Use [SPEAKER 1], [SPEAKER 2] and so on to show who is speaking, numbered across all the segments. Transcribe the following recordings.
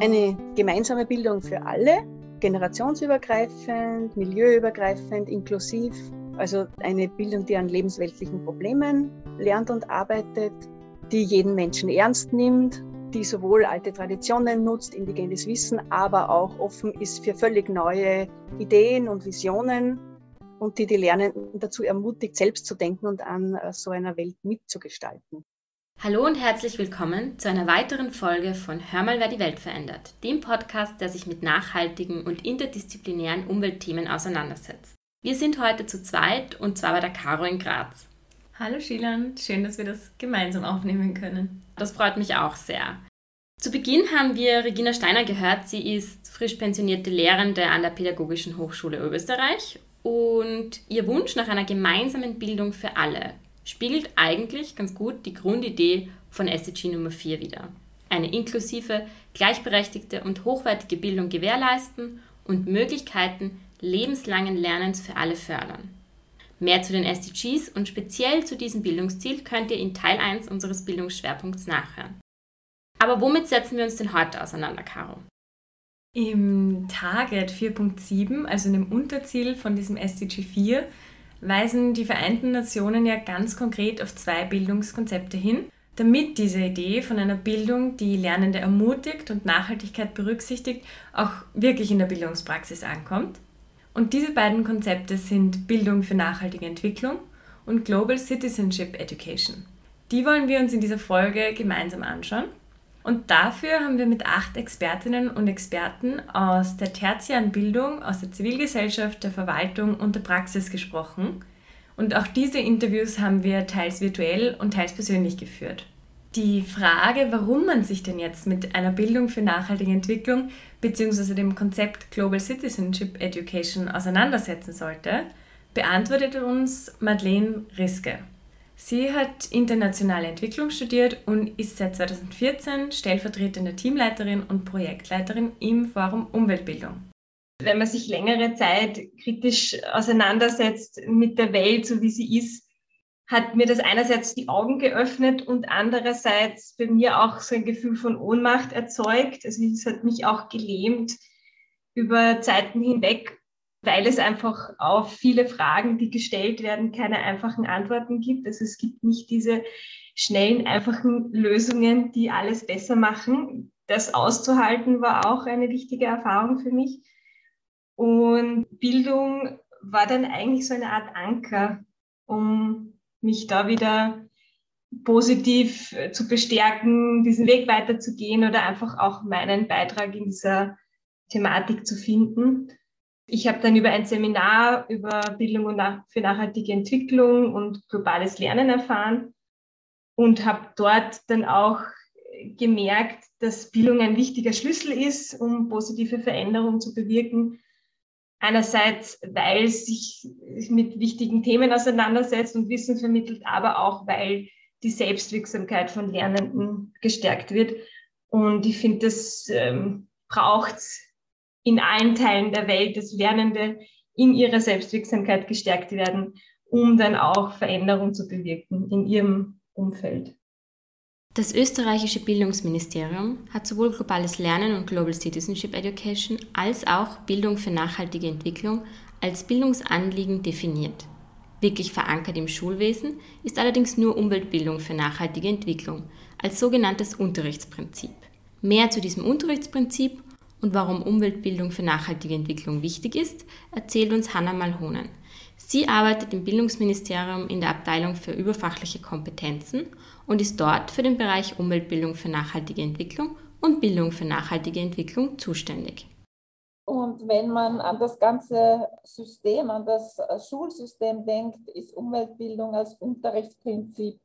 [SPEAKER 1] Eine gemeinsame Bildung für alle, generationsübergreifend, milieuübergreifend, inklusiv. Also eine Bildung, die an lebensweltlichen Problemen lernt und arbeitet, die jeden Menschen ernst nimmt, die sowohl alte Traditionen nutzt, indigenes Wissen, aber auch offen ist für völlig neue Ideen und Visionen und die die Lernenden dazu ermutigt, selbst zu denken und an äh, so einer Welt mitzugestalten.
[SPEAKER 2] Hallo und herzlich willkommen zu einer weiteren Folge von Hör mal, wer die Welt verändert, dem Podcast, der sich mit nachhaltigen und interdisziplinären Umweltthemen auseinandersetzt. Wir sind heute zu zweit und zwar bei der Caro in Graz.
[SPEAKER 3] Hallo Shilan, schön, dass wir das gemeinsam aufnehmen können.
[SPEAKER 2] Das freut mich auch sehr. Zu Beginn haben wir Regina Steiner gehört. Sie ist frisch pensionierte Lehrende an der Pädagogischen Hochschule Österreich und ihr Wunsch nach einer gemeinsamen Bildung für alle spiegelt eigentlich ganz gut die Grundidee von SDG Nummer 4 wider. Eine inklusive, gleichberechtigte und hochwertige Bildung gewährleisten und Möglichkeiten lebenslangen Lernens für alle fördern. Mehr zu den SDGs und speziell zu diesem Bildungsziel könnt ihr in Teil 1 unseres Bildungsschwerpunkts nachhören. Aber womit setzen wir uns denn heute auseinander, Caro?
[SPEAKER 3] Im Target 4.7, also in dem Unterziel von diesem SDG 4, weisen die Vereinten Nationen ja ganz konkret auf zwei Bildungskonzepte hin, damit diese Idee von einer Bildung, die Lernende ermutigt und Nachhaltigkeit berücksichtigt, auch wirklich in der Bildungspraxis ankommt. Und diese beiden Konzepte sind Bildung für nachhaltige Entwicklung und Global Citizenship Education. Die wollen wir uns in dieser Folge gemeinsam anschauen. Und dafür haben wir mit acht Expertinnen und Experten aus der tertiären Bildung, aus der Zivilgesellschaft, der Verwaltung und der Praxis gesprochen. Und auch diese Interviews haben wir teils virtuell und teils persönlich geführt. Die Frage, warum man sich denn jetzt mit einer Bildung für nachhaltige Entwicklung bzw. dem Konzept Global Citizenship Education auseinandersetzen sollte, beantwortet uns Madeleine Riske. Sie hat internationale Entwicklung studiert und ist seit 2014 stellvertretende Teamleiterin und Projektleiterin im Forum Umweltbildung.
[SPEAKER 4] Wenn man sich längere Zeit kritisch auseinandersetzt mit der Welt, so wie sie ist, hat mir das einerseits die Augen geöffnet und andererseits bei mir auch so ein Gefühl von Ohnmacht erzeugt. Also es hat mich auch gelähmt über Zeiten hinweg weil es einfach auf viele Fragen, die gestellt werden, keine einfachen Antworten gibt. Also es gibt nicht diese schnellen, einfachen Lösungen, die alles besser machen. Das auszuhalten war auch eine wichtige Erfahrung für mich. Und Bildung war dann eigentlich so eine Art Anker, um mich da wieder positiv zu bestärken, diesen Weg weiterzugehen oder einfach auch meinen Beitrag in dieser Thematik zu finden. Ich habe dann über ein Seminar über Bildung für nachhaltige Entwicklung und globales Lernen erfahren und habe dort dann auch gemerkt, dass Bildung ein wichtiger Schlüssel ist, um positive Veränderungen zu bewirken. Einerseits, weil es sich mit wichtigen Themen auseinandersetzt und Wissen vermittelt, aber auch, weil die Selbstwirksamkeit von Lernenden gestärkt wird. Und ich finde, das ähm, braucht in allen Teilen der Welt, dass Lernende in ihrer Selbstwirksamkeit gestärkt werden, um dann auch Veränderung zu bewirken in ihrem Umfeld.
[SPEAKER 2] Das österreichische Bildungsministerium hat sowohl globales Lernen und Global Citizenship Education als auch Bildung für nachhaltige Entwicklung als Bildungsanliegen definiert. Wirklich verankert im Schulwesen ist allerdings nur Umweltbildung für nachhaltige Entwicklung als sogenanntes Unterrichtsprinzip. Mehr zu diesem Unterrichtsprinzip und warum Umweltbildung für nachhaltige Entwicklung wichtig ist, erzählt uns Hanna Malhonen. Sie arbeitet im Bildungsministerium in der Abteilung für überfachliche Kompetenzen und ist dort für den Bereich Umweltbildung für nachhaltige Entwicklung und Bildung für nachhaltige Entwicklung zuständig.
[SPEAKER 5] Und wenn man an das ganze System, an das Schulsystem denkt, ist Umweltbildung als Unterrichtsprinzip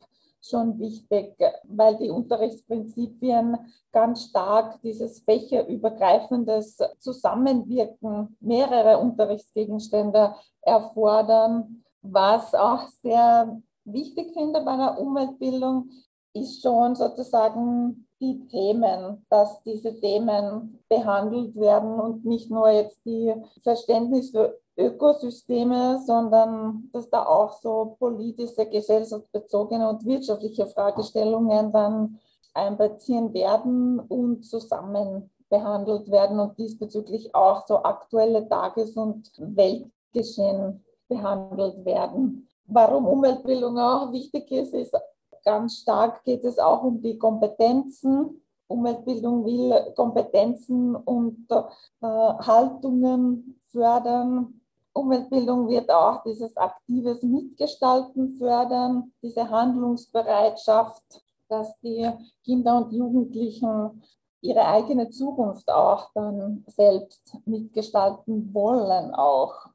[SPEAKER 5] schon wichtig, weil die Unterrichtsprinzipien ganz stark dieses fächerübergreifendes Zusammenwirken mehrerer Unterrichtsgegenstände erfordern. Was auch sehr wichtig finde bei einer Umweltbildung, ist schon sozusagen die Themen, dass diese Themen behandelt werden und nicht nur jetzt die Verständnis für Ökosysteme, sondern dass da auch so politische, gesellschaftsbezogene und wirtschaftliche Fragestellungen dann einbeziehen werden und zusammen behandelt werden und diesbezüglich auch so aktuelle Tages- und Weltgeschehen behandelt werden. Warum Umweltbildung auch wichtig ist, ist ganz stark geht es auch um die Kompetenzen. Umweltbildung will Kompetenzen und äh, Haltungen fördern. Umweltbildung wird auch dieses aktives Mitgestalten fördern, diese Handlungsbereitschaft, dass die Kinder und Jugendlichen ihre eigene Zukunft auch dann selbst mitgestalten wollen auch.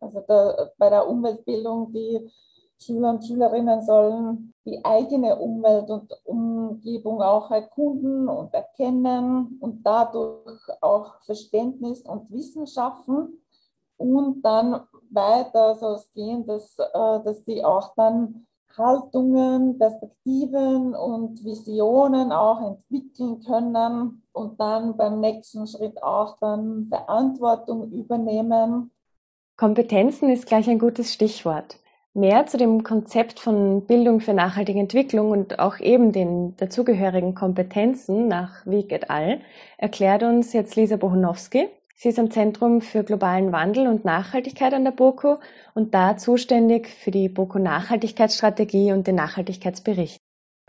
[SPEAKER 5] Also da, bei der Umweltbildung, die Schüler und Schülerinnen sollen die eigene Umwelt und Umgebung auch erkunden und erkennen und dadurch auch Verständnis und Wissen schaffen und dann weiter soll es gehen, dass, äh, dass sie auch dann Haltungen, Perspektiven und Visionen auch entwickeln können und dann beim nächsten Schritt auch dann Verantwortung übernehmen.
[SPEAKER 6] Kompetenzen ist gleich ein gutes Stichwort. Mehr zu dem Konzept von Bildung für nachhaltige Entwicklung und auch eben den dazugehörigen Kompetenzen nach Wieg et al. erklärt uns jetzt Lisa Bohunowski. Sie ist am Zentrum für globalen Wandel und Nachhaltigkeit an der BOKU und da zuständig für die BOKU Nachhaltigkeitsstrategie und den Nachhaltigkeitsbericht.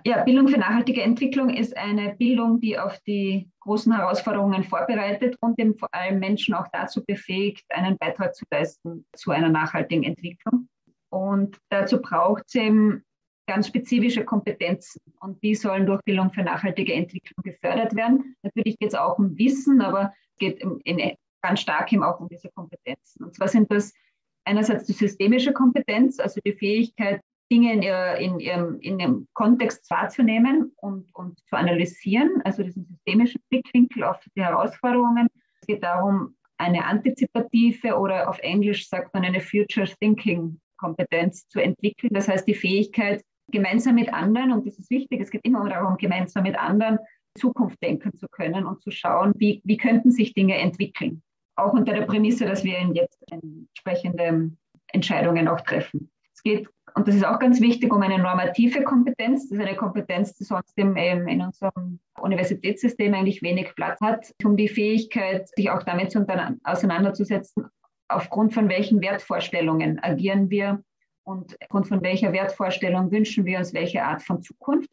[SPEAKER 7] Ja, Bildung für nachhaltige Entwicklung ist eine Bildung, die auf die großen Herausforderungen vorbereitet und eben vor allem Menschen auch dazu befähigt, einen Beitrag zu leisten zu einer nachhaltigen Entwicklung. Und dazu braucht es eben ganz spezifische Kompetenzen und die sollen durch Bildung für nachhaltige Entwicklung gefördert werden. Natürlich geht es auch um Wissen, aber es geht in, in, ganz stark eben auch um diese Kompetenzen. Und zwar sind das einerseits die systemische Kompetenz, also die Fähigkeit, Dinge in, ihr, in, ihrem, in ihrem Kontext wahrzunehmen und, und zu analysieren, also diesen systemischen Blickwinkel auf die Herausforderungen. Es geht darum, eine antizipative oder auf Englisch sagt man eine Future Thinking Kompetenz zu entwickeln. Das heißt, die Fähigkeit, gemeinsam mit anderen, und das ist wichtig, es geht immer darum, gemeinsam mit anderen Zukunft denken zu können und zu schauen, wie, wie könnten sich Dinge entwickeln. Auch unter der Prämisse, dass wir jetzt entsprechende Entscheidungen auch treffen. Es geht, und das ist auch ganz wichtig, um eine normative Kompetenz. Das ist eine Kompetenz, die sonst im, in unserem Universitätssystem eigentlich wenig Platz hat, um die Fähigkeit, sich auch damit zu auseinanderzusetzen, aufgrund von welchen Wertvorstellungen agieren wir und aufgrund von welcher Wertvorstellung wünschen wir uns welche Art von Zukunft.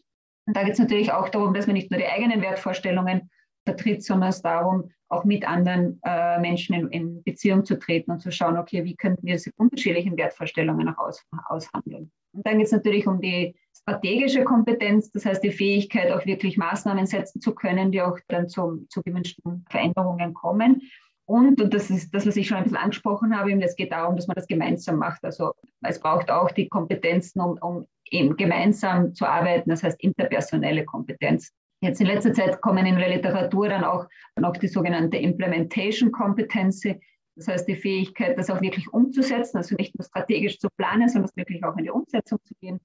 [SPEAKER 7] Und da geht es natürlich auch darum, dass man nicht nur die eigenen Wertvorstellungen vertritt, sondern es darum, auch mit anderen äh, Menschen in, in, Beziehung zu treten und zu schauen, okay, wie könnten wir diese unterschiedlichen Wertvorstellungen auch aus, aushandeln. Und dann geht es natürlich um die strategische Kompetenz, das heißt die Fähigkeit, auch wirklich Maßnahmen setzen zu können, die auch dann zum, zu gewünschten Veränderungen kommen. Und, und das ist das, was ich schon ein bisschen angesprochen habe, es geht darum, dass man das gemeinsam macht. Also es braucht auch die Kompetenzen, um, um eben gemeinsam zu arbeiten, das heißt interpersonelle Kompetenz. Jetzt in letzter Zeit kommen in der Literatur dann auch noch die sogenannte Implementation Competency, das heißt die Fähigkeit, das auch wirklich umzusetzen, also nicht nur strategisch zu planen, sondern wirklich auch in die Umsetzung zu gehen.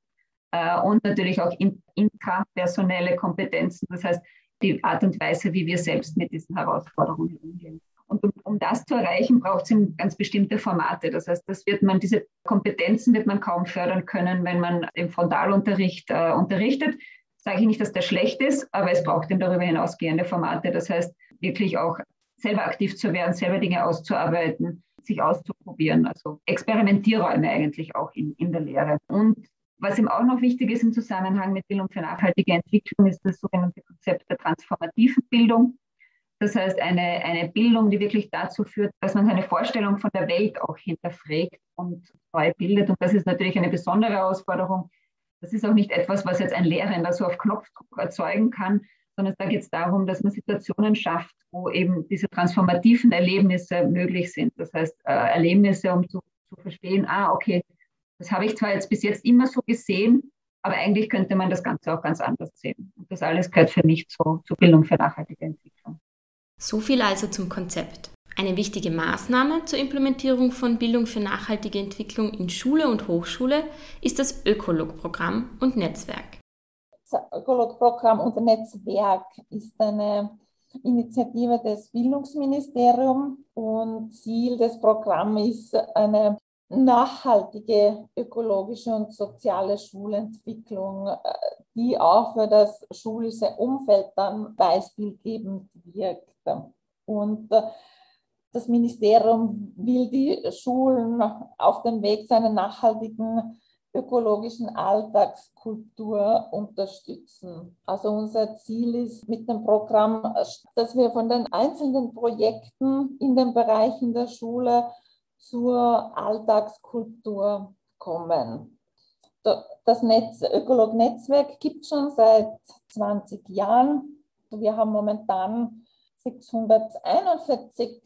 [SPEAKER 7] Äh, und natürlich auch intrapersonelle Kompetenzen, das heißt die Art und Weise, wie wir selbst mit diesen Herausforderungen umgehen. Und um, um das zu erreichen, braucht es ganz bestimmte Formate. Das heißt, das wird man, diese Kompetenzen wird man kaum fördern können, wenn man im Frontalunterricht äh, unterrichtet. Sage ich nicht, dass der schlecht ist, aber es braucht eben darüber hinausgehende Formate. Das heißt, wirklich auch selber aktiv zu werden, selber Dinge auszuarbeiten, sich auszuprobieren. Also Experimentierräume eigentlich auch in, in der Lehre. Und was eben auch noch wichtig ist im Zusammenhang mit Bildung für nachhaltige Entwicklung, ist das sogenannte Konzept der transformativen Bildung. Das heißt, eine, eine Bildung, die wirklich dazu führt, dass man seine Vorstellung von der Welt auch hinterfragt und neu bildet. Und das ist natürlich eine besondere Herausforderung. Das ist auch nicht etwas, was jetzt ein Lehrender so auf Knopfdruck erzeugen kann, sondern da geht es darum, dass man Situationen schafft, wo eben diese transformativen Erlebnisse möglich sind. Das heißt, äh, Erlebnisse, um zu, zu verstehen, ah, okay, das habe ich zwar jetzt bis jetzt immer so gesehen, aber eigentlich könnte man das Ganze auch ganz anders sehen. Und das alles gehört für mich zur, zur Bildung für nachhaltige Entwicklung.
[SPEAKER 2] So viel also zum Konzept. Eine wichtige Maßnahme zur Implementierung von Bildung für nachhaltige Entwicklung in Schule und Hochschule ist das Ökolog-Programm und Netzwerk.
[SPEAKER 5] Das Ökolog-Programm und Netzwerk ist eine Initiative des Bildungsministeriums und Ziel des Programms ist eine nachhaltige ökologische und soziale Schulentwicklung, äh, die auch für das schulische Umfeld dann beispielgebend wirkt. Und äh, das Ministerium will die Schulen auf dem Weg zu einer nachhaltigen ökologischen Alltagskultur unterstützen. Also unser Ziel ist mit dem Programm, dass wir von den einzelnen Projekten in den Bereichen der Schule zur Alltagskultur kommen. Das Netz, Ökolog-Netzwerk gibt es schon seit 20 Jahren. Wir haben momentan 641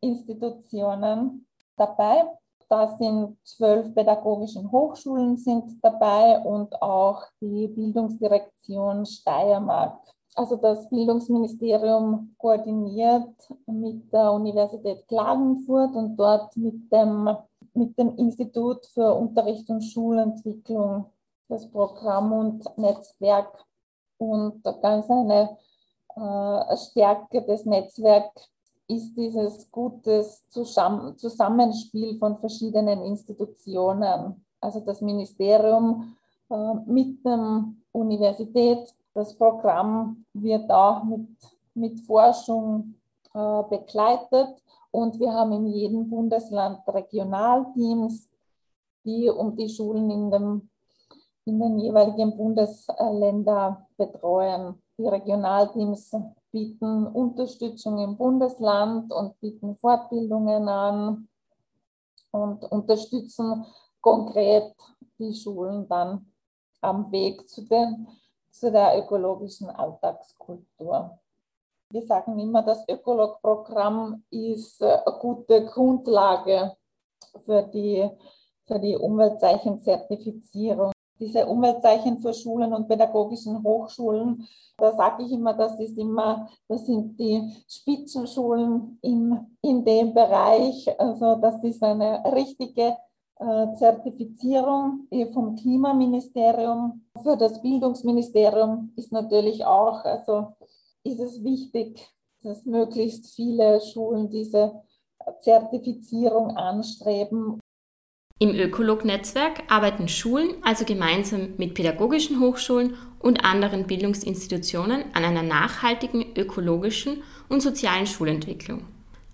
[SPEAKER 5] Institutionen dabei. Da sind zwölf pädagogischen Hochschulen sind dabei und auch die Bildungsdirektion Steiermark. Also das Bildungsministerium koordiniert mit der Universität Klagenfurt und dort mit dem, mit dem Institut für Unterricht und Schulentwicklung das Programm und Netzwerk. Und ganz eine äh, Stärke des Netzwerks ist dieses gutes Zusammenspiel von verschiedenen Institutionen. Also das Ministerium äh, mit der Universität. Das Programm wird auch mit, mit Forschung äh, begleitet und wir haben in jedem Bundesland Regionalteams, die um die Schulen in, dem, in den jeweiligen Bundesländern betreuen. Die Regionalteams bieten Unterstützung im Bundesland und bieten Fortbildungen an und unterstützen konkret die Schulen dann am Weg zu, den, zu der ökologischen Alltagskultur. Wir sagen immer, das Ökolog-Programm ist eine gute Grundlage für die, für die Umweltzeichenzertifizierung diese Umweltzeichen für Schulen und pädagogischen Hochschulen. Da sage ich immer, das ist immer, das sind die Spitzenschulen in, in dem Bereich. Also das ist eine richtige äh, Zertifizierung vom Klimaministerium. Für das Bildungsministerium ist natürlich auch, also ist es wichtig, dass möglichst viele Schulen diese Zertifizierung anstreben
[SPEAKER 2] im Ökolog-Netzwerk arbeiten Schulen also gemeinsam mit pädagogischen Hochschulen und anderen Bildungsinstitutionen an einer nachhaltigen ökologischen und sozialen Schulentwicklung.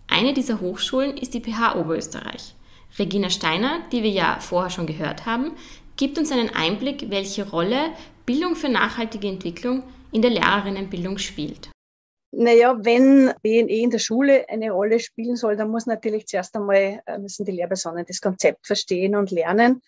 [SPEAKER 2] Eine dieser Hochschulen ist die PH Oberösterreich. Regina Steiner, die wir ja vorher schon gehört haben, gibt uns einen Einblick, welche Rolle Bildung für nachhaltige Entwicklung in der Lehrerinnenbildung spielt.
[SPEAKER 1] Naja, wenn BNE in der Schule eine Rolle spielen soll, dann muss natürlich zuerst einmal, äh, müssen die Lehrpersonen das Konzept verstehen und lernen.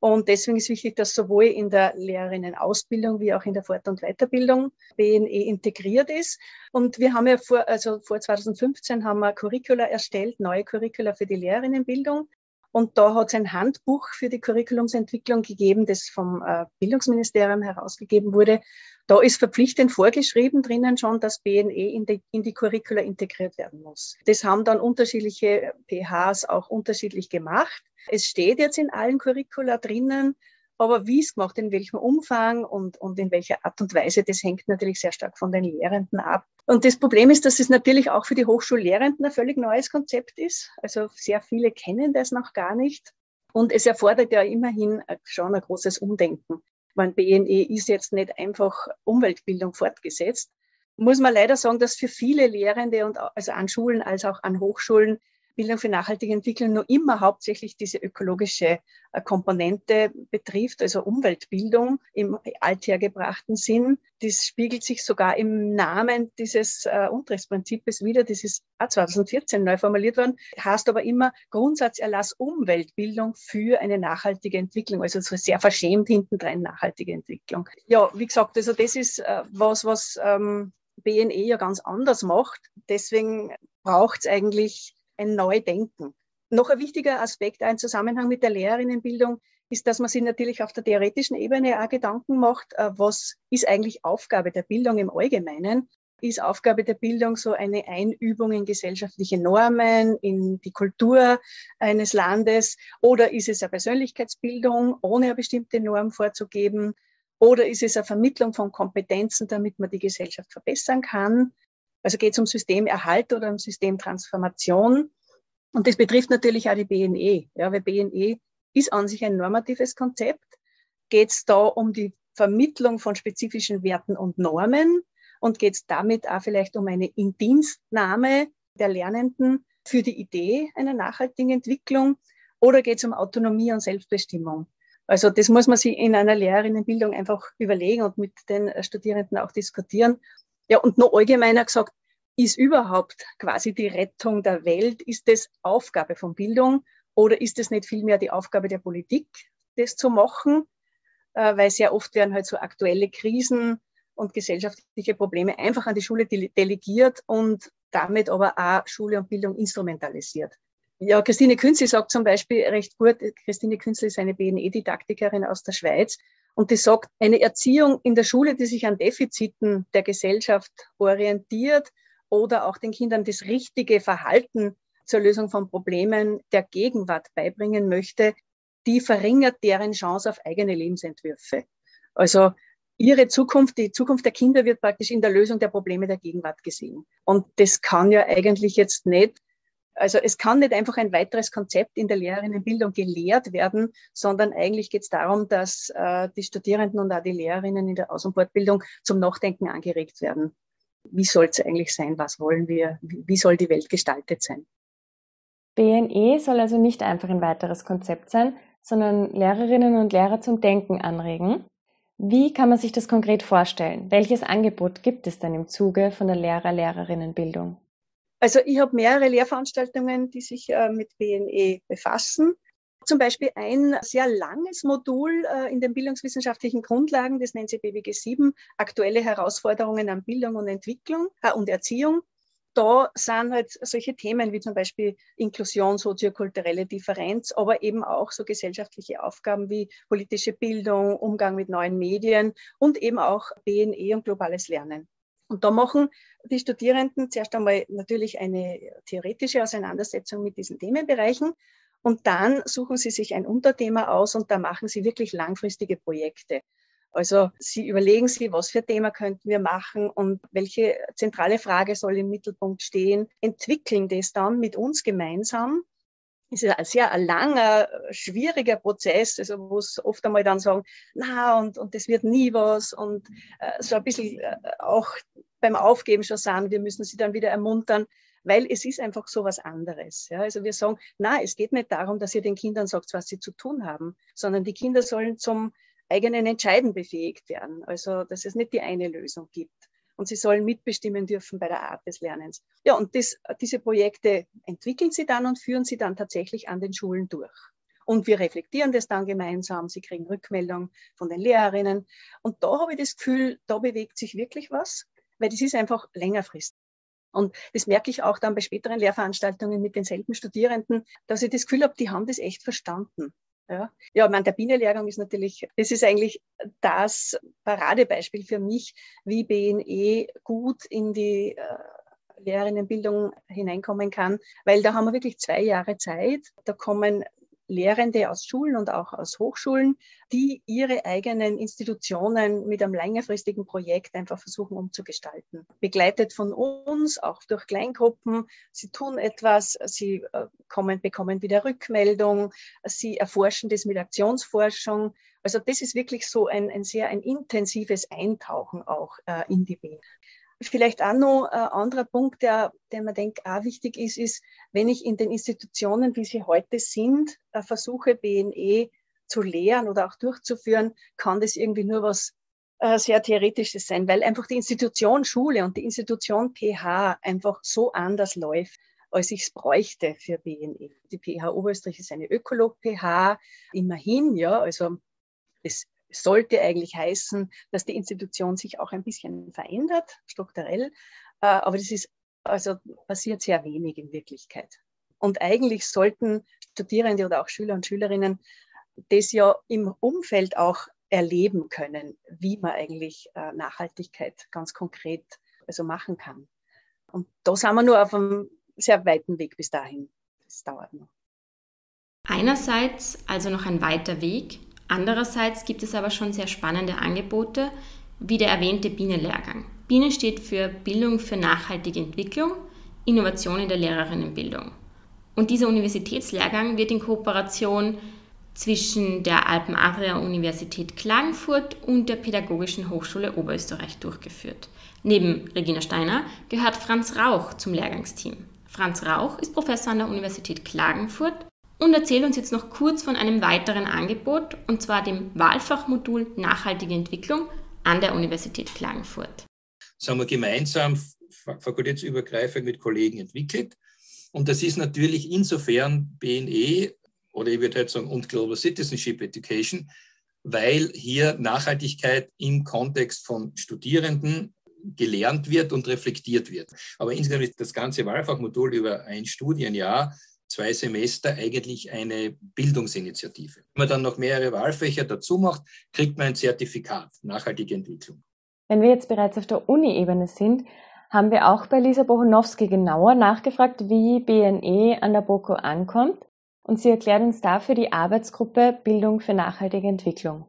[SPEAKER 1] Und deswegen ist wichtig, dass sowohl in der Lehrerinnenausbildung wie auch in der Fort- und Weiterbildung BNE integriert ist. Und wir haben ja vor, also vor 2015 haben wir Curricula erstellt, neue Curricula für die Lehrerinnenbildung. Und da hat es ein Handbuch für die Curriculumsentwicklung gegeben, das vom äh, Bildungsministerium herausgegeben wurde. Da ist verpflichtend vorgeschrieben drinnen schon, dass BNE in die, in die Curricula integriert werden muss. Das haben dann unterschiedliche PHs auch unterschiedlich gemacht. Es steht jetzt in allen Curricula drinnen, aber wie es gemacht, in welchem Umfang und, und in welcher Art und Weise, das hängt natürlich sehr stark von den Lehrenden ab. Und das Problem ist, dass es natürlich auch für die Hochschullehrenden ein völlig neues Konzept ist. Also sehr viele kennen das noch gar nicht. Und es erfordert ja immerhin schon ein großes Umdenken mein BNE ist jetzt nicht einfach Umweltbildung fortgesetzt. Muss man leider sagen, dass für viele Lehrende und also an Schulen als auch an Hochschulen Bildung für nachhaltige Entwicklung nur immer hauptsächlich diese ökologische äh, Komponente betrifft, also Umweltbildung im althergebrachten Sinn. Das spiegelt sich sogar im Namen dieses äh, Unterrichtsprinzips wieder. Das ist 2014 neu formuliert worden, heißt aber immer Grundsatzerlass Umweltbildung für eine nachhaltige Entwicklung. Also so sehr verschämt hintendrein nachhaltige Entwicklung. Ja, wie gesagt, also das ist äh, was, was ähm, BNE ja ganz anders macht. Deswegen braucht es eigentlich ein Neudenken. Noch ein wichtiger Aspekt, ein Zusammenhang mit der Lehrerinnenbildung, ist, dass man sich natürlich auf der theoretischen Ebene auch Gedanken macht, äh, was ist eigentlich Aufgabe der Bildung im Allgemeinen? Ist Aufgabe der Bildung so eine Einübung in gesellschaftliche Normen, in die Kultur eines Landes? Oder ist es eine Persönlichkeitsbildung, ohne eine bestimmte Norm vorzugeben? Oder ist es eine Vermittlung von Kompetenzen, damit man die Gesellschaft verbessern kann? Also geht es um Systemerhalt oder um Systemtransformation. Und das betrifft natürlich auch die BNE, ja, weil BNE ist an sich ein normatives Konzept. Geht es da um die Vermittlung von spezifischen Werten und Normen und geht es damit auch vielleicht um eine Indienstnahme der Lernenden für die Idee einer nachhaltigen Entwicklung oder geht es um Autonomie und Selbstbestimmung? Also das muss man sich in einer Lehrerinnenbildung einfach überlegen und mit den Studierenden auch diskutieren. Ja, und noch allgemeiner gesagt, ist überhaupt quasi die Rettung der Welt, ist das Aufgabe von Bildung oder ist es nicht vielmehr die Aufgabe der Politik, das zu machen? Äh, weil sehr oft werden halt so aktuelle Krisen und gesellschaftliche Probleme einfach an die Schule delegiert und damit aber auch Schule und Bildung instrumentalisiert. Ja, Christine Künzli sagt zum Beispiel recht gut, Christine Künzli ist eine BNE-Didaktikerin aus der Schweiz und die sagt, eine Erziehung in der Schule, die sich an Defiziten der Gesellschaft orientiert oder auch den Kindern das richtige Verhalten zur Lösung von Problemen der Gegenwart beibringen möchte, die verringert deren Chance auf eigene Lebensentwürfe. Also ihre Zukunft, die Zukunft der Kinder wird praktisch in der Lösung der Probleme der Gegenwart gesehen. Und das kann ja eigentlich jetzt nicht, also es kann nicht einfach ein weiteres Konzept in der Lehrerinnenbildung gelehrt werden, sondern eigentlich geht es darum, dass äh, die Studierenden und auch die Lehrerinnen in der Aus- und Fortbildung zum Nachdenken angeregt werden. Wie soll es eigentlich sein? Was wollen wir? Wie soll die Welt gestaltet sein?
[SPEAKER 6] BNE soll also nicht einfach ein weiteres Konzept sein, sondern Lehrerinnen und Lehrer zum Denken anregen. Wie kann man sich das konkret vorstellen? Welches Angebot gibt es denn im Zuge von der Lehrer-Lehrerinnenbildung?
[SPEAKER 1] Also ich habe mehrere Lehrveranstaltungen, die sich äh, mit BNE befassen. Zum Beispiel ein sehr langes Modul äh, in den bildungswissenschaftlichen Grundlagen, das nennt sich BWG 7, aktuelle Herausforderungen an Bildung und Entwicklung äh, und Erziehung da sind halt solche Themen wie zum Beispiel Inklusion, soziokulturelle Differenz, aber eben auch so gesellschaftliche Aufgaben wie politische Bildung, Umgang mit neuen Medien und eben auch BNE und globales Lernen. Und da machen die Studierenden zuerst einmal natürlich eine theoretische Auseinandersetzung mit diesen Themenbereichen und dann suchen sie sich ein Unterthema aus und da machen sie wirklich langfristige Projekte. Also Sie überlegen sich, was für Thema könnten wir machen und welche zentrale Frage soll im Mittelpunkt stehen, entwickeln das dann mit uns gemeinsam. Es ist ein sehr langer, schwieriger Prozess, also wo es oft einmal dann sagen, na und, und das wird nie was und äh, so ein bisschen äh, auch beim Aufgeben schon sagen, wir müssen sie dann wieder ermuntern, weil es ist einfach so was anderes. Ja? Also wir sagen, na, es geht nicht darum, dass ihr den Kindern sagt, was sie zu tun haben, sondern die Kinder sollen zum eigenen Entscheiden befähigt werden. Also, dass es nicht die eine Lösung gibt. Und sie sollen mitbestimmen dürfen bei der Art des Lernens. Ja, und das, diese Projekte entwickeln sie dann und führen sie dann tatsächlich an den Schulen durch. Und wir reflektieren das dann gemeinsam. Sie kriegen Rückmeldung von den Lehrerinnen. Und da habe ich das Gefühl, da bewegt sich wirklich was, weil das ist einfach längerfristig. Und das merke ich auch dann bei späteren Lehrveranstaltungen mit denselben Studierenden, dass ich das Gefühl habe, die haben das echt verstanden. Ja, ja mein, der Bienenlehrgang ist natürlich, das ist eigentlich das Paradebeispiel für mich, wie BNE gut in die äh, Lehrerinnenbildung hineinkommen kann, weil da haben wir wirklich zwei Jahre Zeit. Da kommen Lehrende aus Schulen und auch aus Hochschulen, die ihre eigenen Institutionen mit einem längerfristigen Projekt einfach versuchen umzugestalten. Begleitet von uns, auch durch Kleingruppen. Sie tun etwas, sie äh, kommen, bekommen wieder Rückmeldung, sie erforschen das mit Aktionsforschung. Also das ist wirklich so ein, ein sehr ein intensives Eintauchen auch äh, in die Welt. Vielleicht auch noch ein anderer Punkt, der, der man denkt, auch wichtig ist, ist, wenn ich in den Institutionen, wie sie heute sind, äh, versuche, BNE zu lehren oder auch durchzuführen, kann das irgendwie nur was äh, sehr Theoretisches sein, weil einfach die Institution Schule und die Institution PH einfach so anders läuft als ich es bräuchte für BNE. Die PH Oberösterreich ist eine Ökolog-PH, immerhin, ja, also das sollte eigentlich heißen, dass die Institution sich auch ein bisschen verändert, strukturell. Äh, aber das ist, also passiert sehr wenig in Wirklichkeit. Und eigentlich sollten Studierende oder auch Schüler und Schülerinnen das ja im Umfeld auch erleben können, wie man eigentlich äh, Nachhaltigkeit ganz konkret also machen kann. Und da sind wir nur auf einem sehr weiten Weg bis dahin. Das dauert noch.
[SPEAKER 2] Einerseits also noch ein weiter Weg, Andererseits gibt es aber schon sehr spannende Angebote, wie der erwähnte Biene-Lehrgang. Biene steht für Bildung für nachhaltige Entwicklung, Innovation in der Lehrerinnenbildung. Und dieser Universitätslehrgang wird in Kooperation zwischen der Alpen-Adria-Universität Klagenfurt und der Pädagogischen Hochschule Oberösterreich durchgeführt. Neben Regina Steiner gehört Franz Rauch zum Lehrgangsteam. Franz Rauch ist Professor an der Universität Klagenfurt und erzählt uns jetzt noch kurz von einem weiteren Angebot, und zwar dem Wahlfachmodul Nachhaltige Entwicklung an der Universität Klagenfurt.
[SPEAKER 8] Das haben wir gemeinsam fakultätsübergreifend mit Kollegen entwickelt. Und das ist natürlich insofern BNE oder ich würde halt sagen und Global Citizenship Education, weil hier Nachhaltigkeit im Kontext von Studierenden gelernt wird und reflektiert wird. Aber insgesamt ist das ganze Wahlfachmodul über ein Studienjahr, zwei Semester eigentlich eine Bildungsinitiative. Wenn man dann noch mehrere Wahlfächer dazu macht, kriegt man ein Zertifikat, nachhaltige Entwicklung.
[SPEAKER 6] Wenn wir jetzt bereits auf der Uni-Ebene sind, haben wir auch bei Lisa Bohunowski genauer nachgefragt, wie BNE an der BOKU ankommt. Und sie erklärt uns dafür die Arbeitsgruppe Bildung für nachhaltige Entwicklung.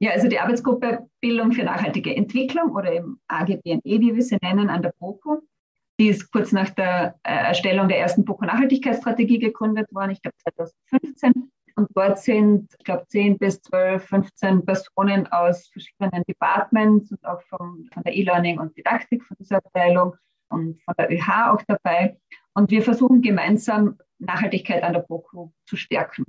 [SPEAKER 7] Ja, also die Arbeitsgruppe Bildung für nachhaltige Entwicklung oder im AGBNE, wie wir sie nennen, an der BOKU, die ist kurz nach der äh, Erstellung der ersten BOKU-Nachhaltigkeitsstrategie gegründet worden, ich glaube 2015. Und dort sind, ich glaube, 10 bis 12, 15 Personen aus verschiedenen Departments und auch vom, von der E-Learning und Didaktik von dieser Abteilung und von der ÖH auch dabei. Und wir versuchen gemeinsam Nachhaltigkeit an der BOKU zu stärken.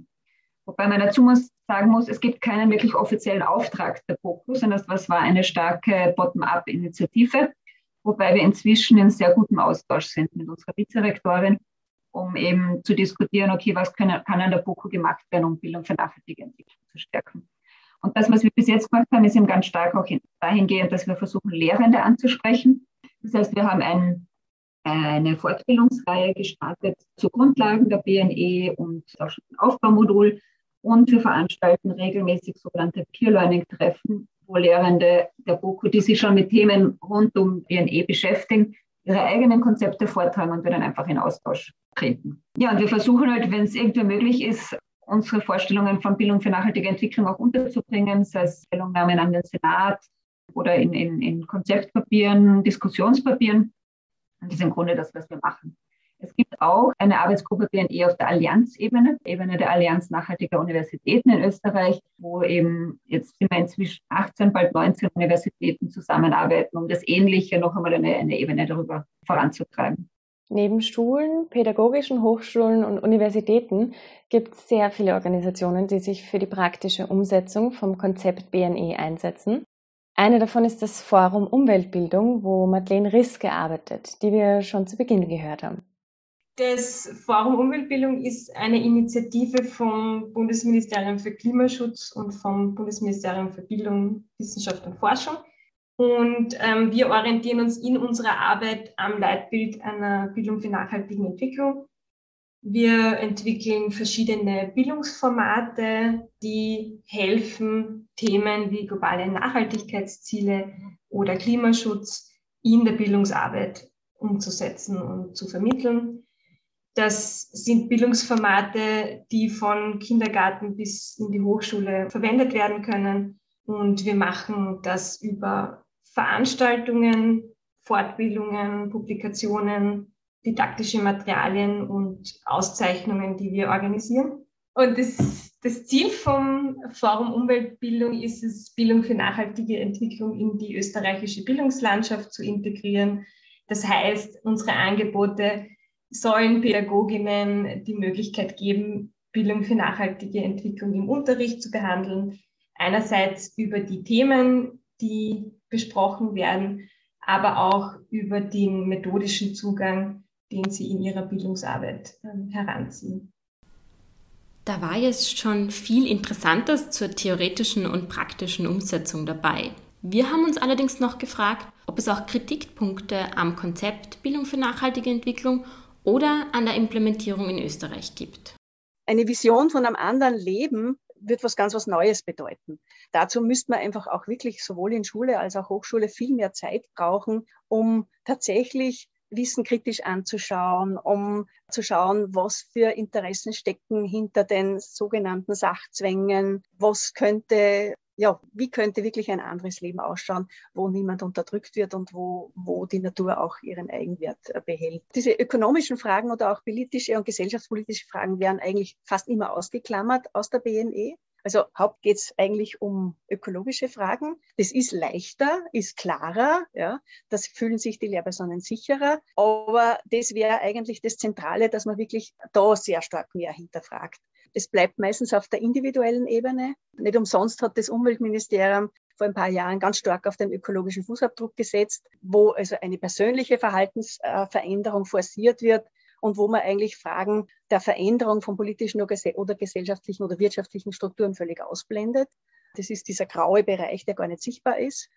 [SPEAKER 7] Wobei man dazu muss, sagen muss, es gibt keinen wirklich offiziellen Auftrag der BOKU, sondern das war eine starke Bottom-up-Initiative, wobei wir inzwischen in sehr gutem Austausch sind mit unserer Vizerektorin, um eben zu diskutieren, okay, was können, kann an der BOKU gemacht werden, um Bildung für nachhaltige Entwicklung zu stärken. Und das, was wir bis jetzt gemacht haben, ist eben ganz stark auch dahingehend, dass wir versuchen, Lehrende anzusprechen. Das heißt, wir haben ein, eine Fortbildungsreihe gestartet zu Grundlagen der BNE und auch schon ein Aufbaumodul, und wir veranstalten regelmäßig sogenannte Peer-Learning-Treffen, Lehrende der BOKU, die sich schon mit Themen rund um BNE beschäftigen, ihre eigenen Konzepte vortragen und wir dann einfach in Austausch treten. Ja, und wir versuchen halt, wenn es irgendwie möglich ist, unsere Vorstellungen von Bildung für nachhaltige Entwicklung auch unterzubringen, sei es Stellungnahmen an den Senat oder in, in, in Konzeptpapieren, Diskussionspapieren. Und das ist im Grunde das, was wir machen. Es gibt auch eine Arbeitsgruppe BNE auf der Allianzebene, Ebene der Allianz nachhaltiger Universitäten in Österreich, wo eben jetzt sind wir inzwischen 18, bald 19 Universitäten zusammenarbeiten, um das Ähnliche noch einmal eine, eine Ebene darüber voranzutreiben.
[SPEAKER 6] Neben Schulen, pädagogischen Hochschulen und Universitäten gibt es sehr viele Organisationen, die sich für die praktische Umsetzung vom Konzept BNE einsetzen. Eine davon ist das Forum Umweltbildung, wo Madeleine Riss gearbeitet, die wir schon zu Beginn gehört haben.
[SPEAKER 4] Das Forum Umweltbildung ist eine Initiative vom Bundesministerium für Klimaschutz und vom Bundesministerium für Bildung, Wissenschaft und Forschung. Und ähm, wir orientieren uns in unserer Arbeit am Leitbild einer Bildung für nachhaltige Entwicklung. Wir entwickeln verschiedene Bildungsformate, die helfen, Themen wie globale Nachhaltigkeitsziele oder Klimaschutz in der Bildungsarbeit umzusetzen und zu vermitteln. Das sind Bildungsformate, die von Kindergarten bis in die Hochschule verwendet werden können. Und wir machen das über Veranstaltungen, Fortbildungen, Publikationen, didaktische Materialien und Auszeichnungen, die wir organisieren. Und das, das Ziel vom Forum Umweltbildung ist es, Bildung für nachhaltige Entwicklung in die österreichische Bildungslandschaft zu integrieren. Das heißt, unsere Angebote sollen Pädagoginnen die Möglichkeit geben, Bildung für nachhaltige Entwicklung im Unterricht zu behandeln. Einerseits über die Themen, die besprochen werden, aber auch über den methodischen Zugang, den sie in ihrer Bildungsarbeit ähm, heranziehen.
[SPEAKER 2] Da war jetzt schon viel Interessantes zur theoretischen und praktischen Umsetzung dabei. Wir haben uns allerdings noch gefragt, ob es auch Kritikpunkte am Konzept Bildung für nachhaltige Entwicklung oder an der Implementierung in Österreich gibt.
[SPEAKER 1] Eine Vision von einem anderen Leben wird was ganz was Neues bedeuten. Dazu müsste man einfach auch wirklich sowohl in Schule als auch Hochschule viel mehr Zeit brauchen, um tatsächlich Wissen kritisch anzuschauen, um zu schauen, was für Interessen stecken hinter den sogenannten Sachzwängen, was könnte ja, wie könnte wirklich ein anderes Leben ausschauen, wo niemand unterdrückt wird und wo, wo die Natur auch ihren Eigenwert äh, behält. Diese ökonomischen Fragen oder auch politische und gesellschaftspolitische Fragen werden eigentlich fast immer ausgeklammert aus der BNE. Also haupt geht es eigentlich um ökologische Fragen. Das ist leichter, ist klarer, ja. Das fühlen sich die Lehrpersonen sicherer. Aber das wäre eigentlich das Zentrale, dass man wirklich da sehr stark mehr hinterfragt. Es bleibt meistens auf der individuellen Ebene. Nicht umsonst hat das Umweltministerium vor ein paar Jahren ganz stark auf den ökologischen Fußabdruck gesetzt, wo also eine persönliche Verhaltensveränderung forciert wird und wo man eigentlich Fragen der Veränderung von politischen oder gesellschaftlichen oder wirtschaftlichen Strukturen völlig ausblendet. Das ist dieser graue Bereich, der gar nicht sichtbar ist.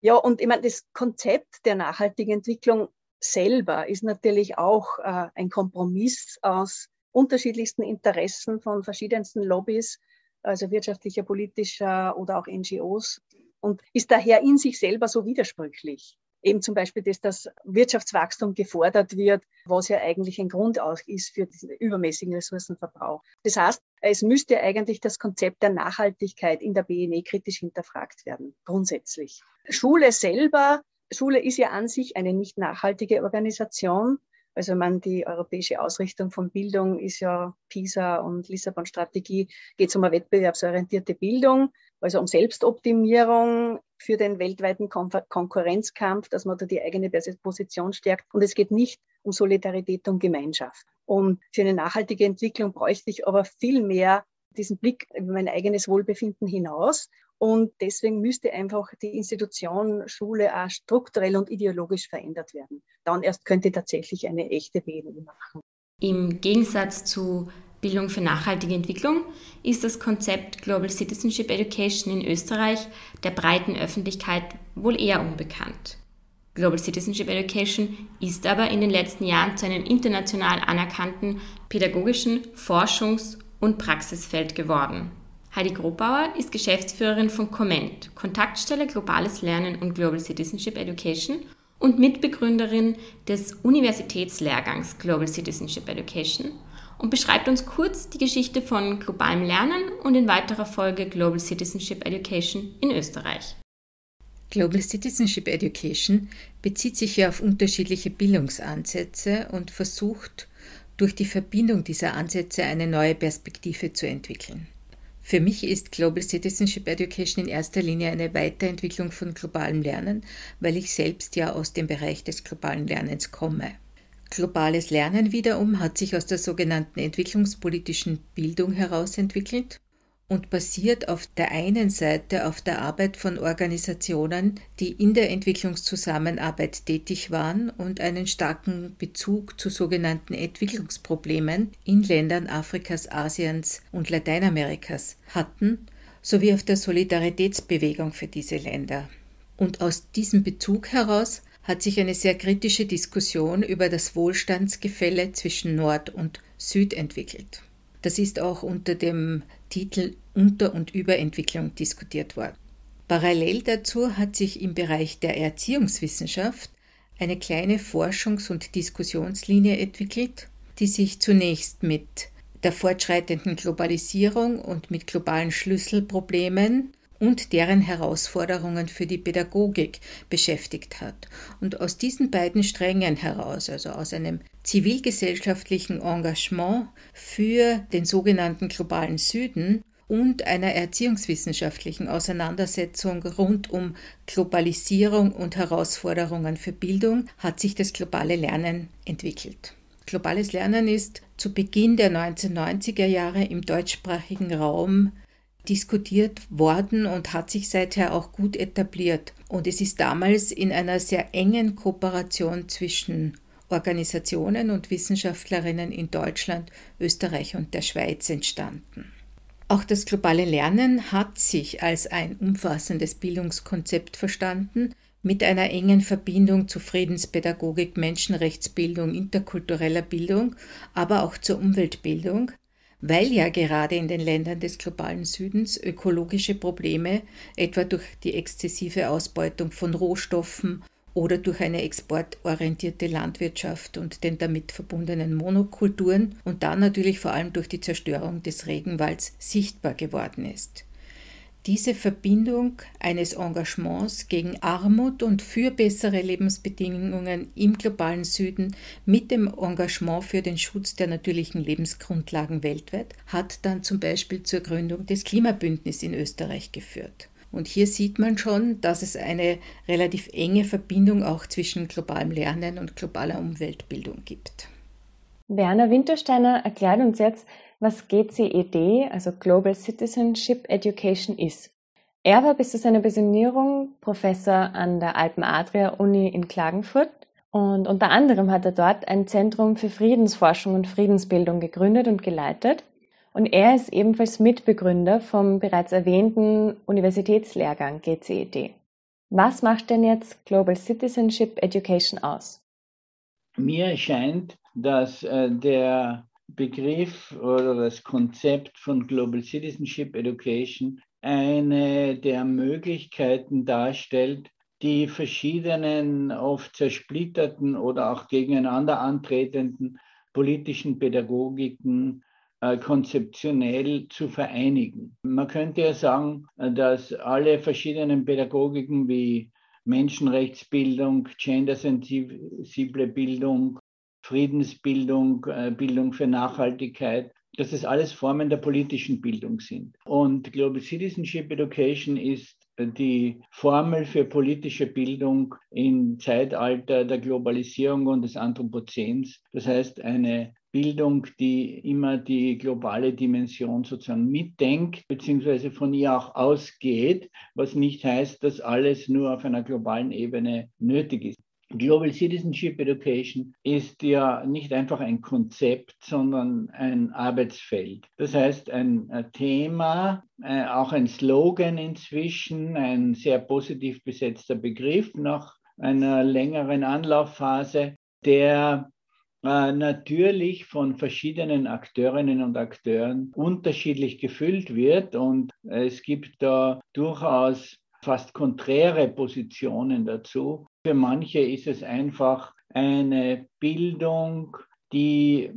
[SPEAKER 1] Ja, und ich meine, das Konzept der nachhaltigen Entwicklung selber ist natürlich auch äh, ein Kompromiss aus unterschiedlichsten Interessen von verschiedensten Lobbys, also wirtschaftlicher, politischer oder auch NGOs und ist daher in sich selber so widersprüchlich. Eben zum Beispiel, dass das Wirtschaftswachstum gefordert wird, was ja eigentlich ein Grund auch ist für diesen übermäßigen Ressourcenverbrauch. Das heißt, es müsste eigentlich das Konzept der Nachhaltigkeit in der BNE kritisch hinterfragt werden, grundsätzlich. Schule selber, Schule ist ja an sich eine nicht nachhaltige Organisation. Also man, die europäische Ausrichtung von Bildung ist ja PISA und Lissabon-Strategie, geht es um eine wettbewerbsorientierte Bildung, also um Selbstoptimierung für den weltweiten Kon Konkurrenzkampf, dass man da die eigene Position stärkt. Und es geht nicht um Solidarität und Gemeinschaft. Und für eine nachhaltige Entwicklung bräuchte ich aber viel mehr diesen Blick über mein eigenes Wohlbefinden hinaus. Und deswegen müsste einfach die Institution Schule auch strukturell und ideologisch verändert werden. Dann erst könnte tatsächlich eine echte BNI machen.
[SPEAKER 2] Im Gegensatz zu Bildung für nachhaltige Entwicklung ist das Konzept Global Citizenship Education in Österreich der breiten Öffentlichkeit wohl eher unbekannt. Global Citizenship Education ist aber in den letzten Jahren zu einem international anerkannten pädagogischen Forschungs- und Praxisfeld geworden. Heidi Grobauer ist Geschäftsführerin von Comment, Kontaktstelle Globales Lernen und Global Citizenship Education und Mitbegründerin des Universitätslehrgangs Global Citizenship Education und beschreibt uns kurz die Geschichte von globalem Lernen und in weiterer Folge Global Citizenship Education in Österreich.
[SPEAKER 9] Global Citizenship Education bezieht sich ja auf unterschiedliche Bildungsansätze und versucht, durch die Verbindung dieser Ansätze eine neue Perspektive zu entwickeln. Für mich ist Global Citizenship Education in erster Linie eine Weiterentwicklung von globalem Lernen, weil ich selbst ja aus dem Bereich des globalen Lernens komme. Globales Lernen wiederum hat sich aus der sogenannten entwicklungspolitischen Bildung herausentwickelt und basiert auf der einen Seite auf der Arbeit von Organisationen, die in der Entwicklungszusammenarbeit tätig waren und einen starken Bezug zu sogenannten Entwicklungsproblemen in Ländern Afrikas, Asiens und Lateinamerikas hatten, sowie auf der Solidaritätsbewegung für diese Länder. Und aus diesem Bezug heraus hat sich eine sehr kritische Diskussion über das Wohlstandsgefälle zwischen Nord und Süd entwickelt. Das ist auch unter dem Titel Unter- und Überentwicklung diskutiert worden. Parallel dazu hat sich im Bereich der Erziehungswissenschaft eine kleine Forschungs- und Diskussionslinie entwickelt, die sich zunächst mit der fortschreitenden Globalisierung und mit globalen Schlüsselproblemen und deren Herausforderungen für die Pädagogik beschäftigt hat. Und aus diesen beiden Strängen heraus, also aus einem zivilgesellschaftlichen Engagement für den sogenannten globalen Süden und einer erziehungswissenschaftlichen Auseinandersetzung rund um Globalisierung und Herausforderungen für Bildung hat sich das globale Lernen entwickelt. Globales Lernen ist zu Beginn der 1990er Jahre im deutschsprachigen Raum diskutiert worden und hat sich seither auch gut etabliert. Und es ist damals in einer sehr engen Kooperation zwischen Organisationen und Wissenschaftlerinnen in Deutschland, Österreich und der Schweiz entstanden. Auch das globale Lernen hat sich als ein umfassendes Bildungskonzept verstanden, mit einer engen Verbindung zu Friedenspädagogik, Menschenrechtsbildung, interkultureller Bildung, aber auch zur Umweltbildung, weil ja gerade in den Ländern des globalen Südens ökologische Probleme, etwa durch die exzessive Ausbeutung von Rohstoffen oder durch eine exportorientierte Landwirtschaft und den damit verbundenen Monokulturen und dann natürlich vor allem durch die Zerstörung des Regenwalds sichtbar geworden ist. diese Verbindung eines Engagements gegen Armut und für bessere Lebensbedingungen im globalen Süden mit dem Engagement für den Schutz der natürlichen Lebensgrundlagen weltweit hat dann zum Beispiel zur Gründung des Klimabündnisses in Österreich geführt. Und hier sieht man schon, dass es eine relativ enge Verbindung auch zwischen globalem Lernen und globaler Umweltbildung gibt.
[SPEAKER 6] Werner Wintersteiner erklärt uns jetzt, was GCED, also Global Citizenship Education, ist. Er war bis zu seiner Pensionierung Professor an der Alpen-Adria-Uni in Klagenfurt und unter anderem hat er dort ein Zentrum für Friedensforschung und Friedensbildung gegründet und geleitet. Und er ist ebenfalls Mitbegründer vom bereits erwähnten Universitätslehrgang GCED. Was macht denn jetzt Global Citizenship Education aus?
[SPEAKER 10] Mir scheint, dass äh, der Begriff oder das Konzept von Global Citizenship Education eine der Möglichkeiten darstellt, die verschiedenen, oft zersplitterten oder auch gegeneinander antretenden politischen Pädagogiken konzeptionell zu vereinigen. Man könnte ja sagen, dass alle verschiedenen Pädagogiken wie Menschenrechtsbildung, gendersensible Bildung, Friedensbildung, äh, Bildung für Nachhaltigkeit, dass das alles Formen der politischen Bildung sind. Und Global Citizenship Education ist die Formel für politische Bildung im Zeitalter der Globalisierung und des Anthropozäns. Das heißt, eine Bildung, die immer die globale Dimension sozusagen mitdenkt, beziehungsweise von ihr auch ausgeht, was nicht heißt, dass alles nur auf einer globalen Ebene nötig ist. Global Citizenship Education ist ja nicht einfach ein Konzept, sondern ein Arbeitsfeld. Das heißt, ein Thema, äh, auch ein Slogan inzwischen, ein sehr positiv besetzter Begriff nach einer längeren Anlaufphase, der natürlich von verschiedenen Akteurinnen und Akteuren unterschiedlich gefüllt wird. Und es gibt da durchaus fast konträre Positionen dazu. Für manche ist es einfach eine Bildung, die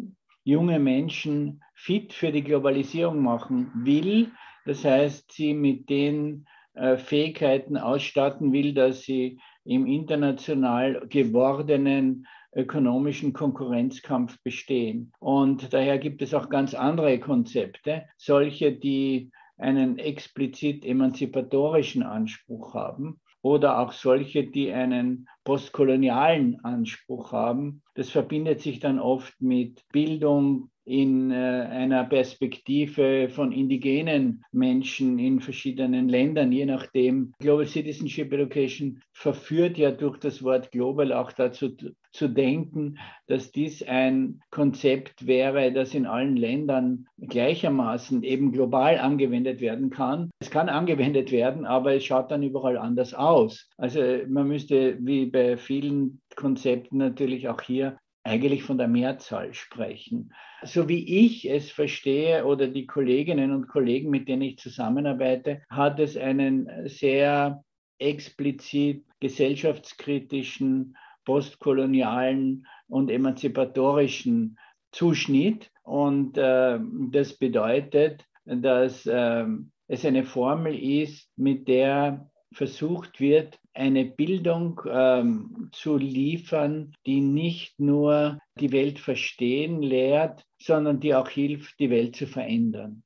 [SPEAKER 10] junge Menschen fit für die Globalisierung machen will. Das heißt, sie mit den äh, Fähigkeiten ausstatten will, dass sie im international gewordenen ökonomischen Konkurrenzkampf bestehen. Und daher gibt es auch ganz andere Konzepte, solche, die einen explizit emanzipatorischen Anspruch haben oder auch solche, die einen postkolonialen Anspruch haben. Das verbindet sich dann oft mit Bildung, in äh, einer Perspektive von indigenen Menschen in verschiedenen Ländern, je nachdem. Global Citizenship Education verführt ja durch das Wort global auch dazu zu denken, dass dies ein Konzept wäre, das in allen Ländern gleichermaßen eben global angewendet werden kann. Es kann angewendet werden, aber es schaut dann überall anders aus. Also man müsste wie bei vielen Konzepten natürlich auch hier eigentlich von der Mehrzahl sprechen. So wie ich es verstehe oder die Kolleginnen und Kollegen, mit denen ich zusammenarbeite, hat es einen sehr explizit gesellschaftskritischen, postkolonialen und emanzipatorischen Zuschnitt. Und äh, das bedeutet, dass äh, es eine Formel ist, mit der versucht wird, eine Bildung ähm, zu liefern, die nicht nur die Welt verstehen lehrt, sondern die auch hilft, die Welt zu verändern.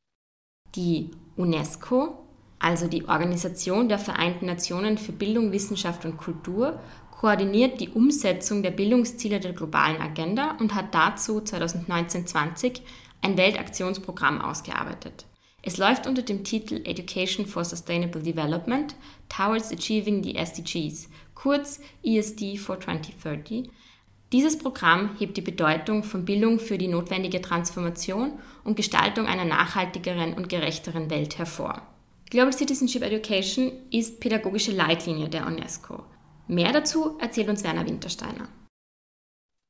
[SPEAKER 2] Die UNESCO, also die Organisation der Vereinten Nationen für Bildung, Wissenschaft und Kultur, koordiniert die Umsetzung der Bildungsziele der globalen Agenda und hat dazu 2019-20 ein Weltaktionsprogramm ausgearbeitet. Es läuft unter dem Titel Education for Sustainable Development Towards Achieving the SDGs, kurz ESD for 2030. Dieses Programm hebt die Bedeutung von Bildung für die notwendige Transformation und Gestaltung einer nachhaltigeren und gerechteren Welt hervor. Global Citizenship Education ist pädagogische Leitlinie der UNESCO. Mehr dazu erzählt uns Werner Wintersteiner.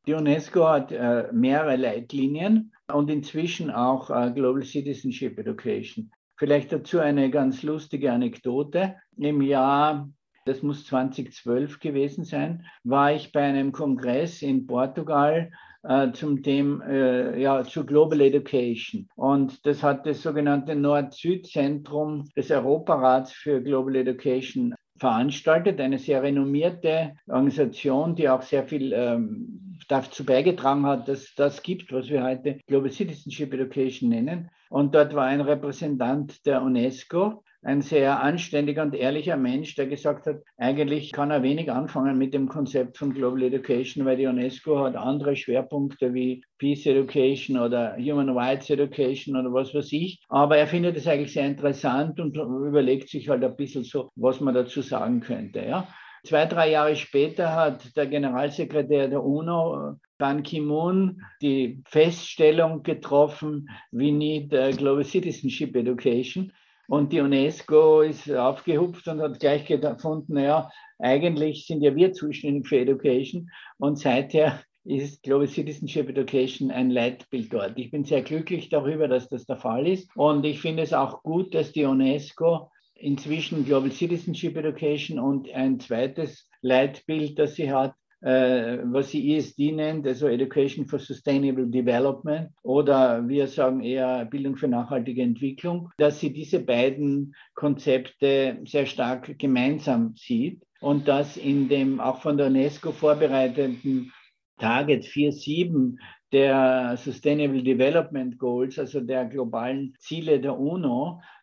[SPEAKER 10] Die UNESCO hat äh, mehrere Leitlinien und inzwischen auch äh, Global Citizenship Education. Vielleicht dazu eine ganz lustige Anekdote. Im Jahr, das muss 2012 gewesen sein, war ich bei einem Kongress in Portugal äh, zum Thema, äh, ja, zu Global Education. Und das hat das sogenannte Nord-Süd-Zentrum des Europarats für Global Education veranstaltet, eine sehr renommierte Organisation, die auch sehr viel ähm, dazu beigetragen hat, dass das gibt, was wir heute Global Citizenship Education nennen. Und dort war ein Repräsentant der UNESCO, ein sehr anständiger und ehrlicher Mensch, der gesagt hat, eigentlich kann er wenig anfangen mit dem Konzept von Global Education, weil die UNESCO hat andere Schwerpunkte wie Peace Education oder Human Rights Education oder was weiß ich. Aber er findet es eigentlich sehr interessant und überlegt sich halt ein bisschen so, was man dazu sagen könnte. Ja. Zwei, drei Jahre später hat der Generalsekretär der UNO, Ban Ki-moon, die Feststellung getroffen, we need Global Citizenship Education. Und die UNESCO ist aufgehupft und hat gleich gefunden, naja, eigentlich sind ja wir zuständig für Education. Und seither ist Global Citizenship Education ein Leitbild dort. Ich bin sehr glücklich darüber, dass das der Fall ist. Und ich finde es auch gut, dass die UNESCO inzwischen Global Citizenship Education und ein zweites Leitbild, das sie hat, was sie ESD nennt, also Education for Sustainable Development oder wir sagen eher Bildung für nachhaltige Entwicklung, dass sie diese beiden Konzepte sehr stark gemeinsam sieht und dass in dem auch von der UNESCO vorbereiteten Target 4.7 der Sustainable Development Goals, also der globalen Ziele der UNO, äh,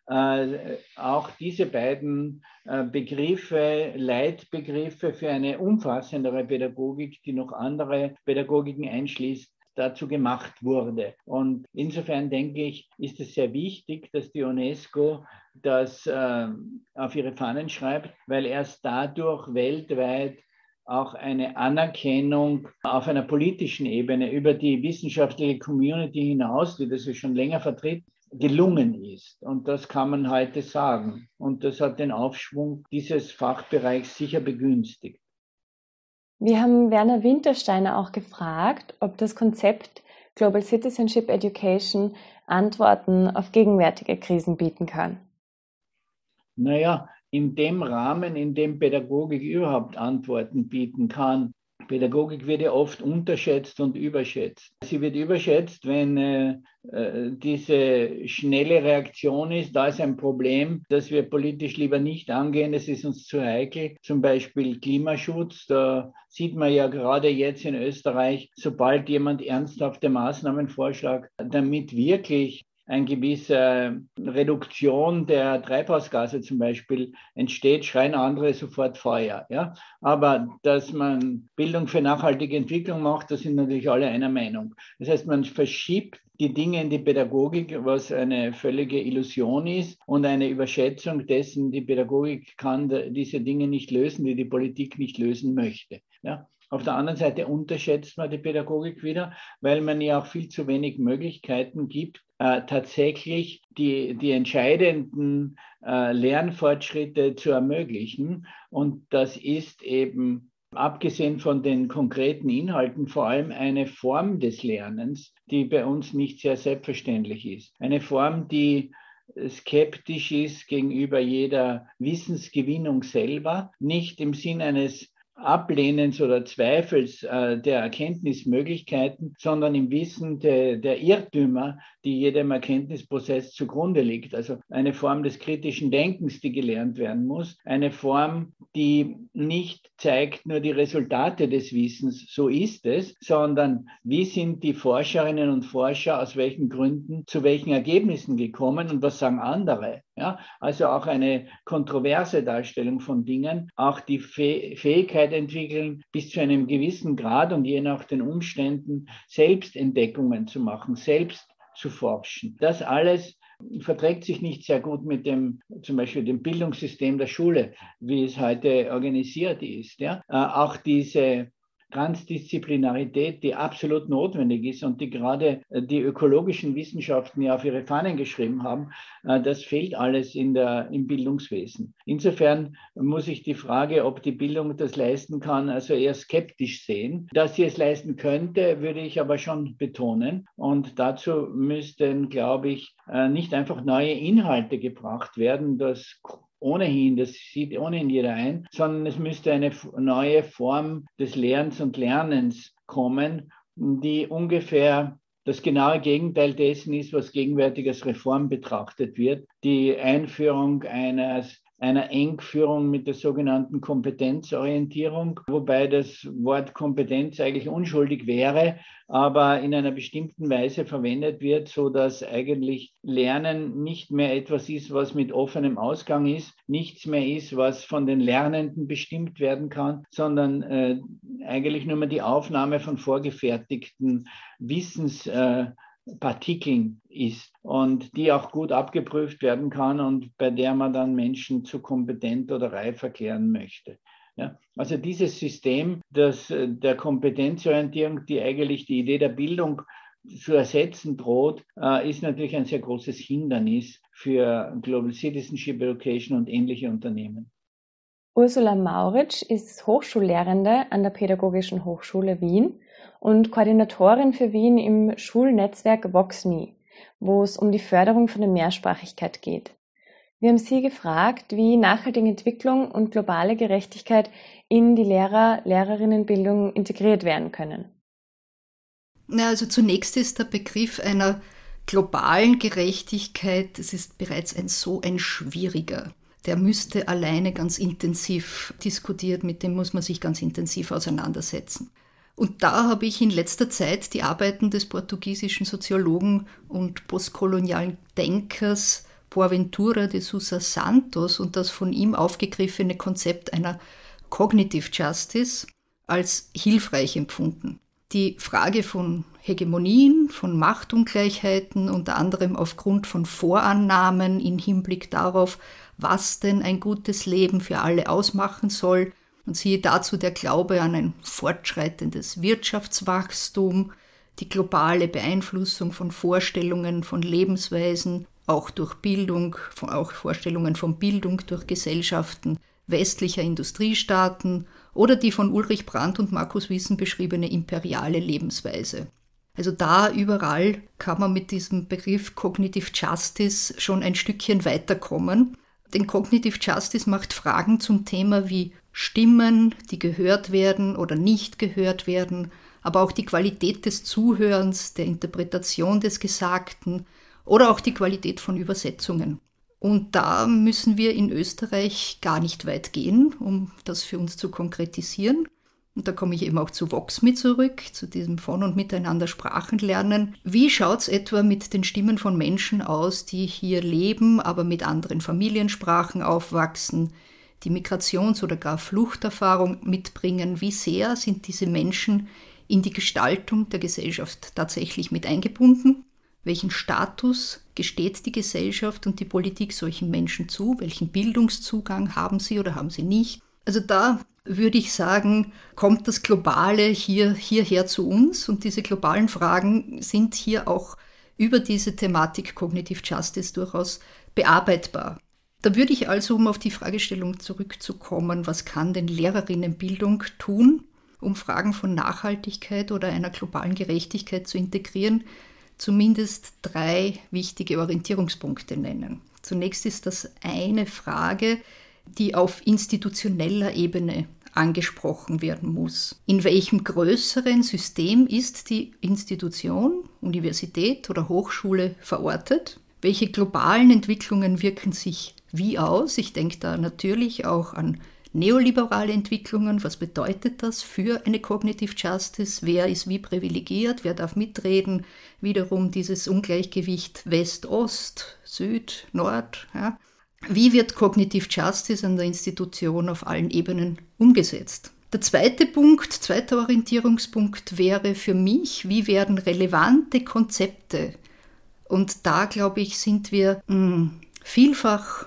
[SPEAKER 10] auch diese beiden äh, Begriffe, Leitbegriffe für eine umfassendere Pädagogik, die noch andere Pädagogiken einschließt, dazu gemacht wurde. Und insofern denke ich, ist es sehr wichtig, dass die UNESCO das äh, auf ihre Fahnen schreibt, weil erst dadurch weltweit auch eine Anerkennung auf einer politischen Ebene über die wissenschaftliche Community hinaus, die das ja schon länger vertritt, gelungen ist. Und das kann man heute sagen. Und das hat den Aufschwung dieses Fachbereichs sicher begünstigt.
[SPEAKER 6] Wir haben Werner Wintersteiner auch gefragt, ob das Konzept Global Citizenship Education Antworten auf gegenwärtige Krisen bieten kann.
[SPEAKER 10] Naja, in dem Rahmen, in dem Pädagogik überhaupt Antworten bieten kann, Pädagogik wird ja oft unterschätzt und überschätzt. Sie wird überschätzt, wenn äh, äh, diese schnelle Reaktion ist. Da ist ein Problem, das wir politisch lieber nicht angehen. Es ist uns zu heikel. Zum Beispiel Klimaschutz. Da sieht man ja gerade jetzt in Österreich, sobald jemand ernsthafte Maßnahmen vorschlägt, damit wirklich eine gewisse Reduktion der Treibhausgase zum Beispiel entsteht, schreien andere sofort Feuer. Ja? Aber dass man Bildung für nachhaltige Entwicklung macht, da sind natürlich alle einer Meinung. Das heißt, man verschiebt die Dinge in die Pädagogik, was eine völlige Illusion ist und eine Überschätzung dessen, die Pädagogik kann diese Dinge nicht lösen, die die Politik nicht lösen möchte. Ja? Auf der anderen Seite unterschätzt man die Pädagogik wieder, weil man ja auch viel zu wenig Möglichkeiten gibt, äh, tatsächlich die, die entscheidenden äh, Lernfortschritte zu ermöglichen. Und das ist eben abgesehen von den konkreten Inhalten vor allem eine Form des Lernens, die bei uns nicht sehr selbstverständlich ist. Eine Form, die skeptisch ist gegenüber jeder Wissensgewinnung selber, nicht im Sinn eines Ablehnens oder Zweifels äh, der Erkenntnismöglichkeiten, sondern im Wissen de, der Irrtümer, die jedem Erkenntnisprozess zugrunde liegt. Also eine Form des kritischen Denkens, die gelernt werden muss. Eine Form, die nicht zeigt nur die Resultate des Wissens, so ist es, sondern wie sind die Forscherinnen und Forscher aus welchen Gründen zu welchen Ergebnissen gekommen und was sagen andere. Ja, also auch eine kontroverse Darstellung von Dingen, auch die Fähigkeit entwickeln, bis zu einem gewissen Grad und je nach den Umständen Selbstentdeckungen zu machen, selbst zu forschen. Das alles verträgt sich nicht sehr gut mit dem, zum Beispiel dem Bildungssystem der Schule, wie es heute organisiert ist. Ja? Äh, auch diese Transdisziplinarität, die absolut notwendig ist und die gerade äh, die ökologischen Wissenschaften ja auf ihre Fahnen geschrieben haben, äh, das fehlt alles in der, im Bildungswesen. Insofern muss ich die Frage, ob die Bildung das leisten kann, also eher skeptisch sehen. Dass sie es leisten könnte, würde ich aber schon betonen. Und dazu müssten, glaube ich, äh, nicht einfach neue Inhalte gebracht werden, das ohnehin, das sieht ohnehin jeder ein, sondern es müsste eine neue Form des Lernens und Lernens kommen die ungefähr das genaue Gegenteil dessen ist, was gegenwärtig als Reform betrachtet wird. Die Einführung eines einer Engführung mit der sogenannten Kompetenzorientierung, wobei das Wort Kompetenz eigentlich unschuldig wäre, aber in einer bestimmten Weise verwendet wird, so dass eigentlich Lernen nicht mehr etwas ist, was mit offenem Ausgang ist, nichts mehr ist, was von den Lernenden bestimmt werden kann, sondern äh, eigentlich nur mehr die Aufnahme von vorgefertigten Wissens äh, Partikeln ist und die auch gut abgeprüft werden kann und bei der man dann Menschen zu kompetent oder reif erklären möchte. Ja, also dieses System das, äh, der Kompetenzorientierung, die eigentlich die Idee der Bildung zu ersetzen droht, äh, ist natürlich ein sehr großes Hindernis für Global Citizenship Education und ähnliche Unternehmen.
[SPEAKER 6] Ursula Mauritsch ist Hochschullehrende an der Pädagogischen Hochschule Wien und Koordinatorin für Wien im Schulnetzwerk VoxMe, wo es um die Förderung von der Mehrsprachigkeit geht. Wir haben Sie gefragt, wie nachhaltige Entwicklung und globale Gerechtigkeit in die Lehrer-Lehrerinnenbildung integriert werden können.
[SPEAKER 11] Na, also zunächst ist der Begriff einer globalen Gerechtigkeit, das ist bereits ein so ein schwieriger. Der müsste alleine ganz intensiv diskutiert, mit dem muss man sich ganz intensiv auseinandersetzen. Und da habe ich in letzter Zeit die Arbeiten des portugiesischen Soziologen und postkolonialen Denkers Boaventura de Sousa Santos und das von ihm aufgegriffene Konzept einer Cognitive Justice als hilfreich empfunden. Die Frage von Hegemonien, von Machtungleichheiten, unter anderem aufgrund von Vorannahmen im Hinblick darauf, was denn ein gutes Leben für alle ausmachen soll, und siehe dazu der Glaube an ein fortschreitendes Wirtschaftswachstum, die globale Beeinflussung von Vorstellungen, von Lebensweisen, auch durch Bildung, auch Vorstellungen von Bildung durch Gesellschaften westlicher Industriestaaten oder die von Ulrich Brandt und Markus Wissen beschriebene imperiale Lebensweise. Also da überall kann man mit diesem Begriff Cognitive Justice schon ein Stückchen weiterkommen. Denn Cognitive Justice macht Fragen zum Thema wie Stimmen, die gehört werden oder nicht gehört werden, aber auch die Qualität des Zuhörens, der Interpretation des Gesagten oder auch die Qualität von Übersetzungen. Und da müssen wir in Österreich gar nicht weit gehen, um das für uns zu konkretisieren. Und da komme ich eben auch zu VoxMe zurück, zu diesem von und miteinander Sprachen lernen. Wie schaut es etwa mit den Stimmen von Menschen aus, die hier leben, aber mit anderen Familiensprachen aufwachsen, die Migrations- oder gar Fluchterfahrung mitbringen, wie sehr sind diese Menschen in die Gestaltung der Gesellschaft tatsächlich mit eingebunden? Welchen Status gesteht die Gesellschaft und die Politik solchen Menschen zu? Welchen Bildungszugang haben sie oder haben sie nicht? Also da würde ich sagen, kommt das Globale hier, hierher zu uns und diese globalen Fragen sind hier auch über diese Thematik Cognitive Justice durchaus bearbeitbar. Da würde ich also, um auf die Fragestellung zurückzukommen, was kann denn Lehrerinnenbildung tun, um Fragen von Nachhaltigkeit oder einer globalen Gerechtigkeit zu integrieren, zumindest drei wichtige Orientierungspunkte nennen. Zunächst ist das eine Frage, die auf institutioneller Ebene angesprochen werden muss. In welchem größeren System ist die Institution, Universität oder Hochschule verortet? Welche globalen Entwicklungen wirken sich wie aus. Ich denke da natürlich auch an neoliberale Entwicklungen. Was bedeutet das für eine Cognitive Justice? Wer ist wie privilegiert? Wer darf mitreden? Wiederum dieses Ungleichgewicht West-Ost, Süd, Nord. Ja. Wie wird Cognitive Justice an der Institution auf allen Ebenen umgesetzt? Der zweite Punkt, zweiter Orientierungspunkt wäre für mich, wie werden relevante Konzepte, und da glaube ich, sind wir mh, hm, vielfach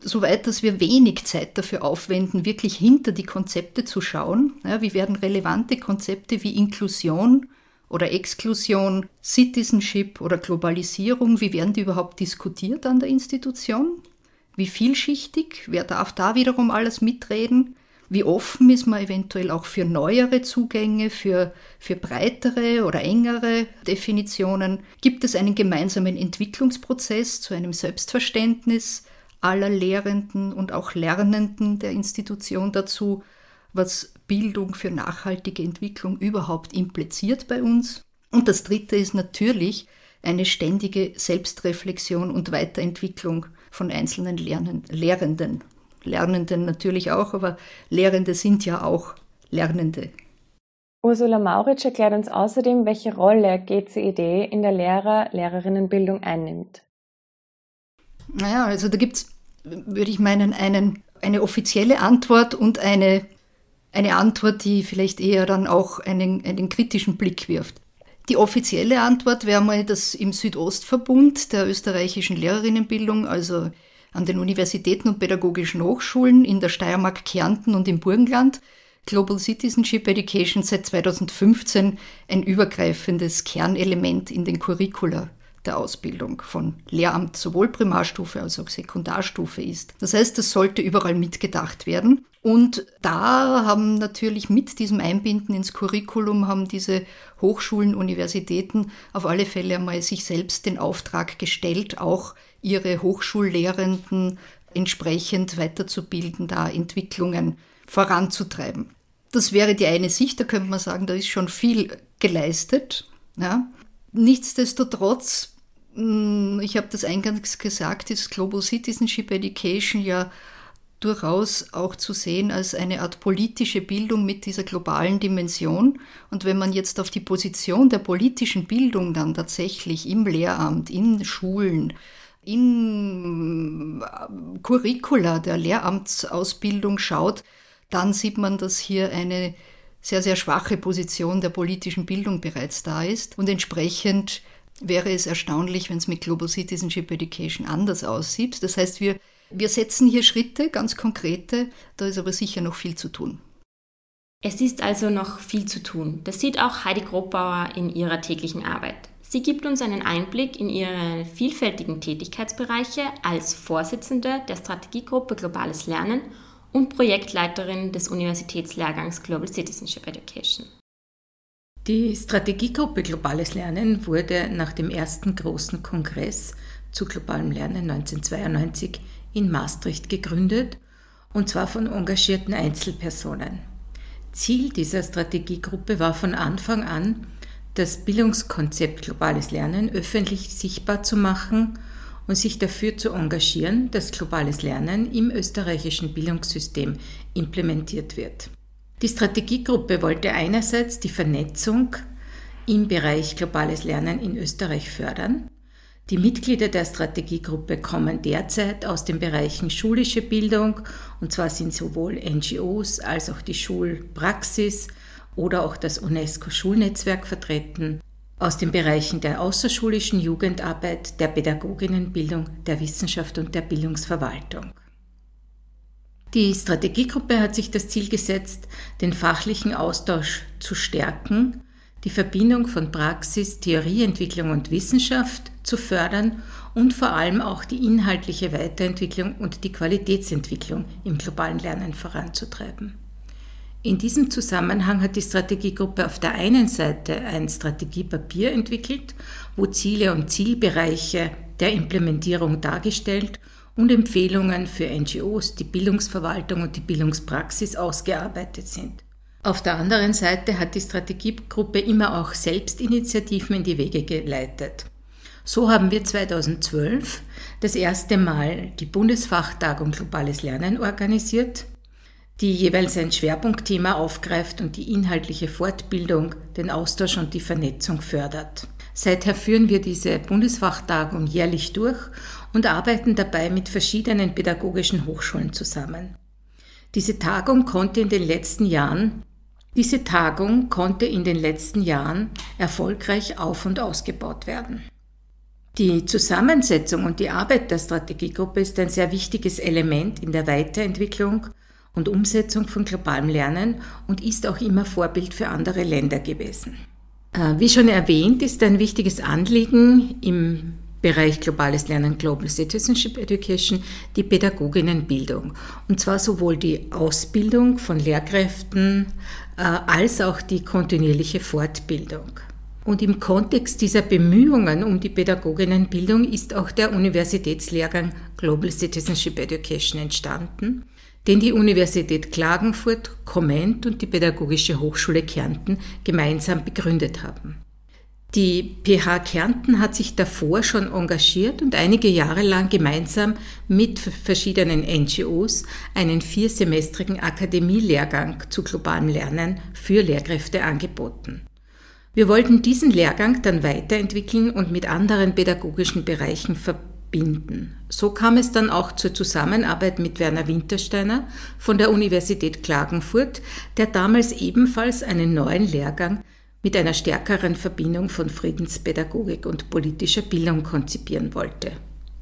[SPEAKER 11] soweit, dass wir wenig Zeit dafür aufwenden, wirklich hinter die Konzepte zu schauen. Ja, wie werden relevante Konzepte wie Inklusion oder Exklusion, Citizenship oder Globalisierung, wie werden die überhaupt diskutiert an der Institution? Wie vielschichtig? Wer darf da wiederum alles mitreden? Wie offen ist man eventuell auch für neuere Zugänge, für, für breitere oder engere Definitionen? Gibt es einen gemeinsamen Entwicklungsprozess zu einem Selbstverständnis? Aller Lehrenden und auch Lernenden der Institution dazu, was Bildung für nachhaltige Entwicklung überhaupt impliziert bei uns. Und das Dritte ist natürlich eine ständige Selbstreflexion und Weiterentwicklung von einzelnen Lernen, Lehrenden. Lernenden natürlich auch, aber Lehrende sind ja auch Lernende.
[SPEAKER 6] Ursula Mauritsch erklärt uns außerdem, welche Rolle GCED in der Lehrer-Lehrerinnenbildung einnimmt.
[SPEAKER 11] Naja, also da gibt es, würde ich meinen, einen, eine offizielle Antwort und eine, eine Antwort, die vielleicht eher dann auch einen, einen kritischen Blick wirft. Die offizielle Antwort wäre mal, dass im Südostverbund der österreichischen Lehrerinnenbildung, also an den Universitäten und pädagogischen Hochschulen in der Steiermark, Kärnten und im Burgenland, Global Citizenship Education seit 2015 ein übergreifendes Kernelement in den Curricula der Ausbildung von Lehramt sowohl Primarstufe als auch Sekundarstufe ist. Das heißt, es sollte überall mitgedacht werden. Und da haben natürlich mit diesem Einbinden ins Curriculum haben diese Hochschulen, Universitäten auf alle Fälle einmal sich selbst den Auftrag gestellt, auch ihre Hochschullehrenden entsprechend weiterzubilden, da Entwicklungen voranzutreiben. Das wäre die eine Sicht, da könnte man sagen, da ist schon viel geleistet. Ja. Nichtsdestotrotz ich habe das eingangs gesagt, ist Global Citizenship Education ja durchaus auch zu sehen als eine Art politische Bildung mit dieser globalen Dimension. Und wenn man jetzt auf die Position der politischen Bildung dann tatsächlich im Lehramt, in Schulen, in äh, Curricula der Lehramtsausbildung schaut, dann sieht man, dass hier eine sehr, sehr schwache Position der politischen Bildung bereits da ist und entsprechend wäre es erstaunlich, wenn es mit Global Citizenship Education anders aussieht. Das heißt, wir, wir setzen hier Schritte, ganz konkrete, da ist aber sicher noch viel zu tun.
[SPEAKER 2] Es ist also noch viel zu tun. Das sieht auch Heidi Grobauer in ihrer täglichen Arbeit. Sie gibt uns einen Einblick in ihre vielfältigen Tätigkeitsbereiche als Vorsitzende der Strategiegruppe Globales Lernen und Projektleiterin des Universitätslehrgangs Global Citizenship Education.
[SPEAKER 9] Die Strategiegruppe Globales Lernen wurde nach dem ersten großen Kongress zu globalem Lernen 1992 in Maastricht gegründet, und zwar von engagierten Einzelpersonen. Ziel dieser Strategiegruppe war von Anfang an, das Bildungskonzept globales Lernen öffentlich sichtbar zu machen und sich dafür zu engagieren, dass globales Lernen im österreichischen Bildungssystem implementiert wird. Die Strategiegruppe wollte einerseits die Vernetzung im Bereich globales Lernen in Österreich fördern. Die Mitglieder der Strategiegruppe kommen derzeit aus den Bereichen schulische Bildung, und zwar sind sowohl NGOs als auch die Schulpraxis oder auch das UNESCO-Schulnetzwerk vertreten, aus den Bereichen der außerschulischen Jugendarbeit, der Pädagoginnenbildung, der Wissenschaft und der Bildungsverwaltung. Die Strategiegruppe hat sich das Ziel gesetzt, den fachlichen Austausch zu stärken, die Verbindung von Praxis, Theorieentwicklung und Wissenschaft zu fördern und vor allem auch die inhaltliche Weiterentwicklung und die Qualitätsentwicklung im globalen Lernen voranzutreiben. In diesem Zusammenhang hat die Strategiegruppe auf der einen Seite ein Strategiepapier entwickelt, wo Ziele und Zielbereiche der Implementierung dargestellt und Empfehlungen für NGOs, die Bildungsverwaltung und die Bildungspraxis ausgearbeitet sind. Auf der anderen Seite hat die Strategiegruppe immer auch Selbstinitiativen in die Wege geleitet. So haben wir 2012 das erste Mal die Bundesfachtagung Globales Lernen organisiert, die jeweils ein Schwerpunktthema aufgreift und die inhaltliche Fortbildung, den Austausch und die Vernetzung fördert. Seither führen wir diese Bundesfachtagung jährlich durch und arbeiten dabei mit verschiedenen pädagogischen Hochschulen zusammen. Diese Tagung konnte in den letzten Jahren diese Tagung konnte in den letzten Jahren erfolgreich auf und ausgebaut werden. Die Zusammensetzung und die Arbeit der Strategiegruppe ist ein sehr wichtiges Element in der Weiterentwicklung und Umsetzung von globalem Lernen und ist auch immer Vorbild für andere Länder gewesen. Äh, wie schon erwähnt, ist ein wichtiges Anliegen im Bereich Globales Lernen, Global Citizenship Education, die Pädagoginnenbildung. Und zwar sowohl die Ausbildung von Lehrkräften äh, als auch die kontinuierliche Fortbildung. Und im Kontext dieser Bemühungen um die Pädagoginnenbildung ist auch der Universitätslehrgang Global Citizenship Education entstanden, den die Universität Klagenfurt, Komment und die Pädagogische Hochschule Kärnten gemeinsam begründet haben. Die PH Kärnten hat sich davor schon engagiert und einige Jahre lang gemeinsam mit verschiedenen NGOs einen viersemestrigen Akademielehrgang zu globalem Lernen für Lehrkräfte angeboten. Wir wollten diesen Lehrgang dann weiterentwickeln und mit anderen pädagogischen Bereichen verbinden. So kam es dann auch zur Zusammenarbeit mit Werner Wintersteiner von der Universität Klagenfurt, der damals ebenfalls einen neuen Lehrgang mit einer stärkeren Verbindung von Friedenspädagogik und politischer Bildung konzipieren wollte.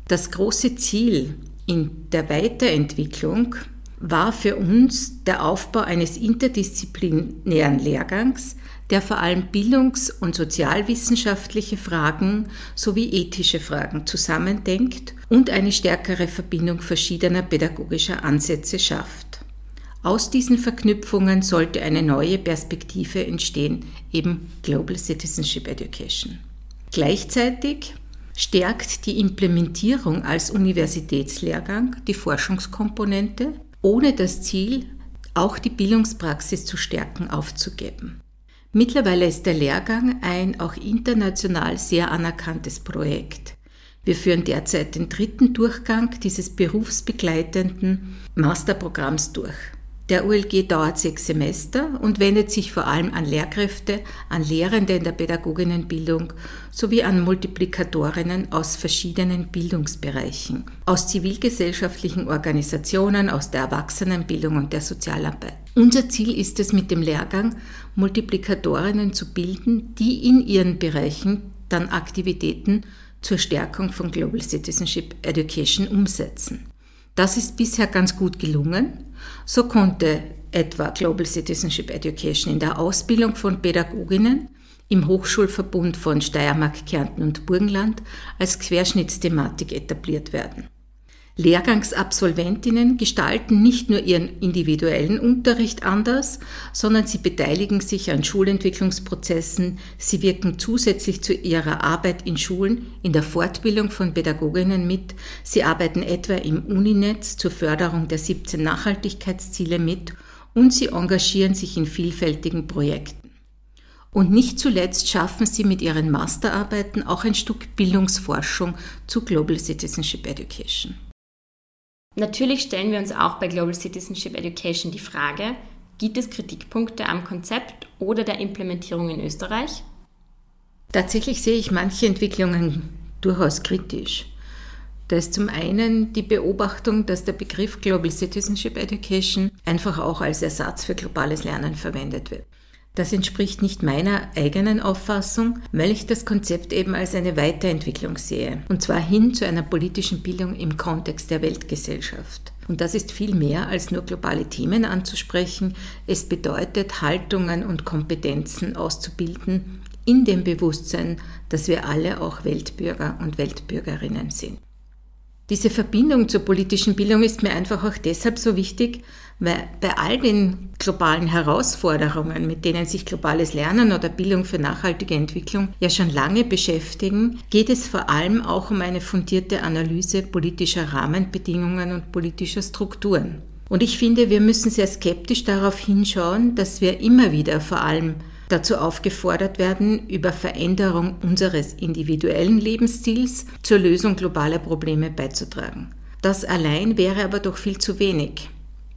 [SPEAKER 9] Das große Ziel in der Weiterentwicklung war für uns der Aufbau eines interdisziplinären Lehrgangs, der vor allem bildungs- und sozialwissenschaftliche Fragen sowie ethische Fragen zusammendenkt und eine stärkere Verbindung verschiedener pädagogischer Ansätze schafft. Aus diesen Verknüpfungen sollte eine neue Perspektive entstehen, eben Global Citizenship Education. Gleichzeitig stärkt die Implementierung als Universitätslehrgang die Forschungskomponente, ohne das Ziel, auch die Bildungspraxis zu stärken, aufzugeben. Mittlerweile ist der Lehrgang ein auch international sehr anerkanntes Projekt. Wir führen derzeit den dritten Durchgang dieses berufsbegleitenden Masterprogramms durch. Der ULG dauert sechs Semester und wendet sich vor allem an Lehrkräfte, an Lehrende in der Pädagoginnenbildung sowie an Multiplikatorinnen aus verschiedenen Bildungsbereichen, aus zivilgesellschaftlichen Organisationen, aus der Erwachsenenbildung und der Sozialarbeit. Unser Ziel ist es mit dem Lehrgang, Multiplikatorinnen zu bilden, die in ihren Bereichen dann Aktivitäten zur Stärkung von Global Citizenship Education umsetzen. Das ist bisher ganz gut gelungen. So konnte etwa Global Citizenship Education in der Ausbildung von Pädagoginnen im Hochschulverbund von Steiermark, Kärnten und Burgenland als Querschnittsthematik etabliert werden. Lehrgangsabsolventinnen gestalten nicht nur ihren individuellen Unterricht anders, sondern sie beteiligen sich an Schulentwicklungsprozessen, sie wirken zusätzlich zu ihrer Arbeit in Schulen in der Fortbildung von Pädagoginnen mit, sie arbeiten etwa im Uninetz zur Förderung der 17 Nachhaltigkeitsziele mit und sie engagieren sich in vielfältigen Projekten. Und nicht zuletzt schaffen sie mit ihren Masterarbeiten auch ein Stück Bildungsforschung zu Global Citizenship Education.
[SPEAKER 2] Natürlich stellen wir uns auch bei Global Citizenship Education die Frage, gibt es Kritikpunkte am Konzept oder der Implementierung in Österreich?
[SPEAKER 9] Tatsächlich sehe ich manche Entwicklungen durchaus kritisch. Da ist zum einen die Beobachtung, dass der Begriff Global Citizenship Education einfach auch als Ersatz für globales Lernen verwendet wird. Das entspricht nicht meiner eigenen Auffassung, weil ich das Konzept eben als eine Weiterentwicklung sehe, und zwar hin zu einer politischen Bildung im Kontext der Weltgesellschaft. Und das ist viel mehr als nur globale Themen anzusprechen. Es bedeutet, Haltungen und Kompetenzen auszubilden in dem Bewusstsein, dass wir alle auch Weltbürger und Weltbürgerinnen sind. Diese Verbindung zur politischen Bildung ist mir einfach auch deshalb so wichtig, weil bei all den globalen Herausforderungen, mit denen sich globales Lernen oder Bildung für nachhaltige Entwicklung ja schon lange beschäftigen, geht es vor allem auch um eine fundierte Analyse politischer Rahmenbedingungen und politischer Strukturen. Und ich finde, wir müssen sehr skeptisch darauf hinschauen, dass wir immer wieder vor allem dazu aufgefordert werden, über Veränderung unseres individuellen Lebensstils zur Lösung globaler Probleme beizutragen. Das allein wäre aber doch viel zu wenig.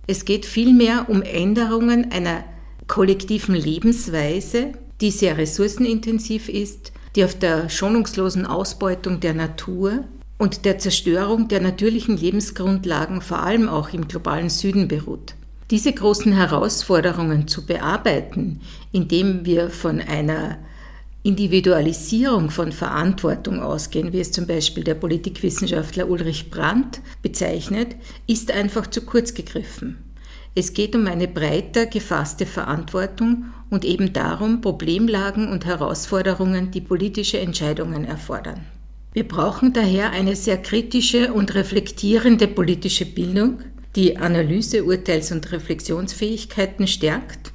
[SPEAKER 9] Es geht vielmehr um Änderungen einer kollektiven Lebensweise, die sehr ressourcenintensiv ist, die auf der schonungslosen Ausbeutung der Natur und der Zerstörung der natürlichen Lebensgrundlagen vor allem auch im globalen Süden beruht. Diese großen Herausforderungen zu bearbeiten, indem wir von einer Individualisierung von Verantwortung ausgehen, wie es zum Beispiel der Politikwissenschaftler Ulrich Brandt bezeichnet, ist einfach zu kurz gegriffen. Es geht um eine breiter gefasste Verantwortung und eben darum, Problemlagen und Herausforderungen, die politische Entscheidungen erfordern. Wir brauchen daher eine sehr kritische und reflektierende politische Bildung, die Analyse, Urteils- und Reflexionsfähigkeiten stärkt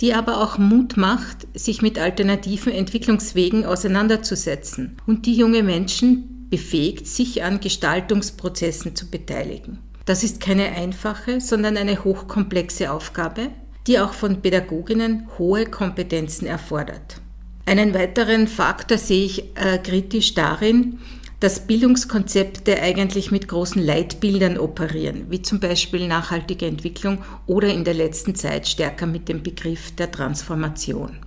[SPEAKER 9] die aber auch Mut macht, sich mit alternativen Entwicklungswegen auseinanderzusetzen und die junge Menschen befähigt, sich an Gestaltungsprozessen zu beteiligen. Das ist keine einfache, sondern eine hochkomplexe Aufgabe, die auch von Pädagoginnen hohe Kompetenzen erfordert. Einen weiteren Faktor sehe ich äh, kritisch darin, dass Bildungskonzepte eigentlich mit großen Leitbildern operieren, wie zum Beispiel nachhaltige Entwicklung oder in der letzten Zeit stärker mit dem Begriff der Transformation.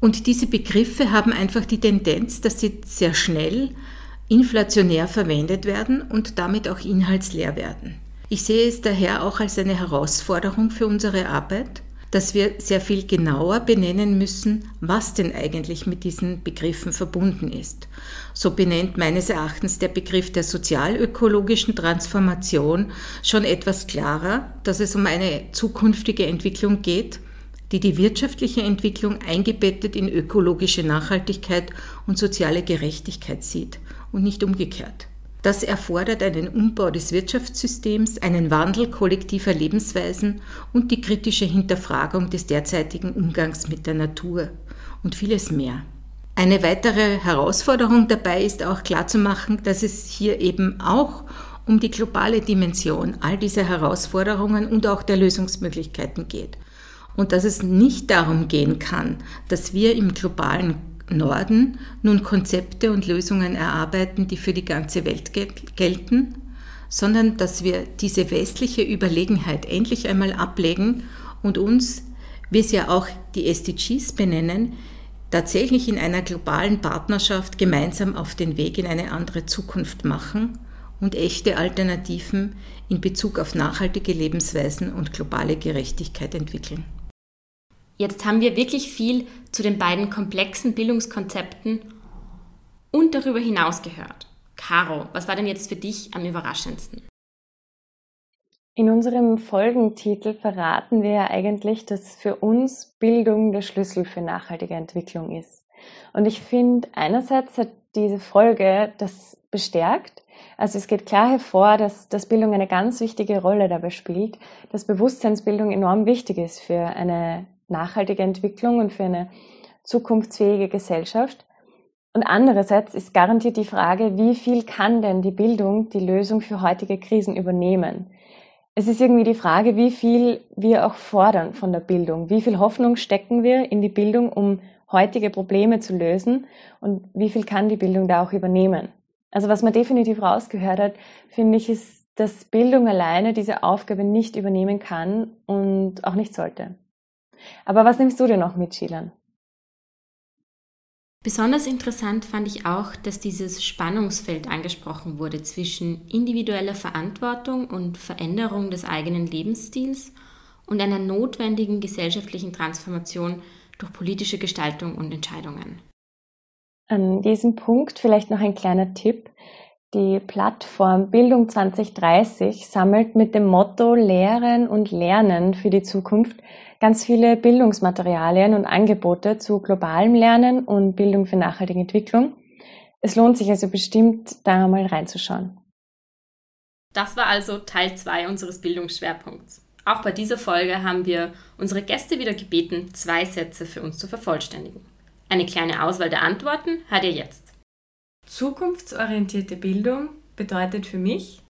[SPEAKER 9] Und diese Begriffe haben einfach die Tendenz, dass sie sehr schnell inflationär verwendet werden und damit auch inhaltsleer werden. Ich sehe es daher auch als eine Herausforderung für unsere Arbeit, dass wir sehr viel genauer benennen müssen, was denn eigentlich mit diesen Begriffen verbunden ist. So benennt meines Erachtens der Begriff der sozialökologischen Transformation schon etwas klarer, dass es um eine zukünftige Entwicklung geht, die die wirtschaftliche Entwicklung eingebettet in ökologische Nachhaltigkeit und soziale Gerechtigkeit sieht und nicht umgekehrt. Das erfordert einen Umbau des Wirtschaftssystems, einen Wandel kollektiver Lebensweisen und die kritische Hinterfragung des derzeitigen Umgangs mit der Natur und vieles mehr. Eine weitere Herausforderung dabei ist auch klarzumachen, dass es hier eben auch um die globale Dimension all dieser Herausforderungen und auch der Lösungsmöglichkeiten geht. Und dass es nicht darum gehen kann, dass wir im globalen Norden nun Konzepte und Lösungen erarbeiten, die für die ganze Welt gelten, sondern dass wir diese westliche Überlegenheit endlich einmal ablegen und uns, wie es ja auch die SDGs benennen, tatsächlich in einer globalen Partnerschaft gemeinsam auf den Weg in eine andere Zukunft machen und echte Alternativen in Bezug auf nachhaltige Lebensweisen und globale Gerechtigkeit entwickeln.
[SPEAKER 2] Jetzt haben wir wirklich viel zu den beiden komplexen Bildungskonzepten und darüber hinaus gehört. Caro, was war denn jetzt für dich am überraschendsten?
[SPEAKER 6] In unserem Folgentitel verraten wir ja eigentlich, dass für uns Bildung der Schlüssel für nachhaltige Entwicklung ist. Und ich finde, einerseits hat diese Folge das bestärkt. Also es geht klar hervor, dass, dass Bildung eine ganz wichtige Rolle dabei spielt, dass Bewusstseinsbildung enorm wichtig ist für eine nachhaltige Entwicklung und für eine zukunftsfähige Gesellschaft. Und andererseits ist garantiert die Frage, wie viel kann denn die Bildung die Lösung für heutige Krisen übernehmen? Es ist irgendwie die Frage, wie viel wir auch fordern von der Bildung. Wie viel Hoffnung stecken wir in die Bildung, um heutige Probleme zu lösen? Und wie viel kann die Bildung da auch übernehmen? Also was man definitiv rausgehört hat, finde ich, ist, dass Bildung alleine diese Aufgabe nicht übernehmen kann und auch nicht sollte. Aber was nimmst du denn noch mit, Shilan?
[SPEAKER 2] Besonders interessant fand ich auch, dass dieses Spannungsfeld angesprochen wurde zwischen individueller Verantwortung und Veränderung des eigenen Lebensstils und einer notwendigen gesellschaftlichen Transformation durch politische Gestaltung und Entscheidungen.
[SPEAKER 6] An diesem Punkt vielleicht noch ein kleiner Tipp. Die Plattform Bildung 2030 sammelt mit dem Motto Lehren und Lernen für die Zukunft ganz viele Bildungsmaterialien und Angebote zu globalem Lernen und Bildung für nachhaltige Entwicklung. Es lohnt sich also bestimmt, da mal reinzuschauen.
[SPEAKER 2] Das war also Teil 2 unseres Bildungsschwerpunkts. Auch bei dieser Folge haben wir unsere Gäste wieder gebeten, zwei Sätze für uns zu vervollständigen. Eine kleine Auswahl der Antworten hat ihr jetzt.
[SPEAKER 3] Zukunftsorientierte Bildung bedeutet für mich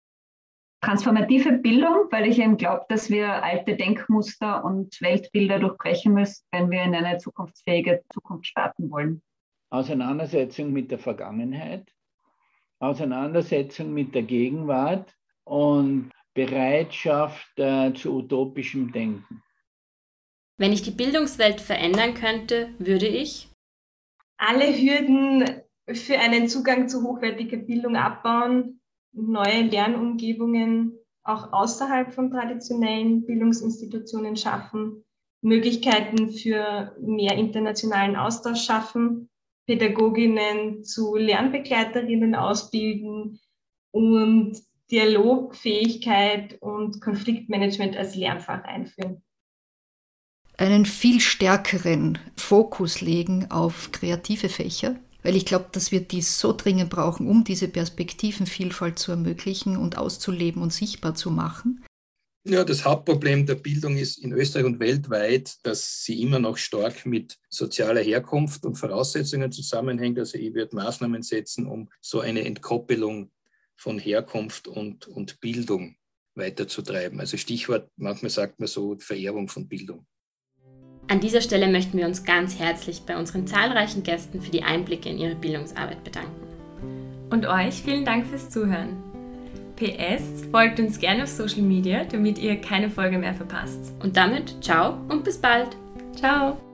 [SPEAKER 7] transformative Bildung, weil ich eben glaube, dass wir alte Denkmuster und Weltbilder durchbrechen müssen, wenn wir in eine zukunftsfähige Zukunft starten wollen.
[SPEAKER 10] Auseinandersetzung mit der Vergangenheit, Auseinandersetzung mit der Gegenwart und Bereitschaft äh, zu utopischem Denken.
[SPEAKER 2] Wenn ich die Bildungswelt verändern könnte, würde ich
[SPEAKER 4] alle Hürden für einen Zugang zu hochwertiger Bildung abbauen, neue Lernumgebungen auch außerhalb von traditionellen Bildungsinstitutionen schaffen, Möglichkeiten für mehr internationalen Austausch schaffen, Pädagoginnen zu Lernbegleiterinnen ausbilden und Dialogfähigkeit und Konfliktmanagement als Lernfach einführen.
[SPEAKER 11] Einen viel stärkeren Fokus legen auf kreative Fächer, weil ich glaube, dass wir dies so dringend brauchen, um diese Perspektivenvielfalt zu ermöglichen und auszuleben und sichtbar zu machen.
[SPEAKER 8] Ja, das Hauptproblem der Bildung ist in Österreich und weltweit, dass sie immer noch stark mit sozialer Herkunft und Voraussetzungen zusammenhängt. Also ich werde Maßnahmen setzen, um so eine Entkoppelung von Herkunft und, und Bildung weiterzutreiben. Also Stichwort, manchmal sagt man so Vererbung von Bildung.
[SPEAKER 2] An dieser Stelle möchten wir uns ganz herzlich bei unseren zahlreichen Gästen für die Einblicke in ihre Bildungsarbeit bedanken.
[SPEAKER 3] Und euch vielen Dank fürs Zuhören. PS, folgt uns gerne auf Social Media, damit ihr keine Folge mehr verpasst.
[SPEAKER 2] Und damit ciao und bis bald.
[SPEAKER 3] Ciao.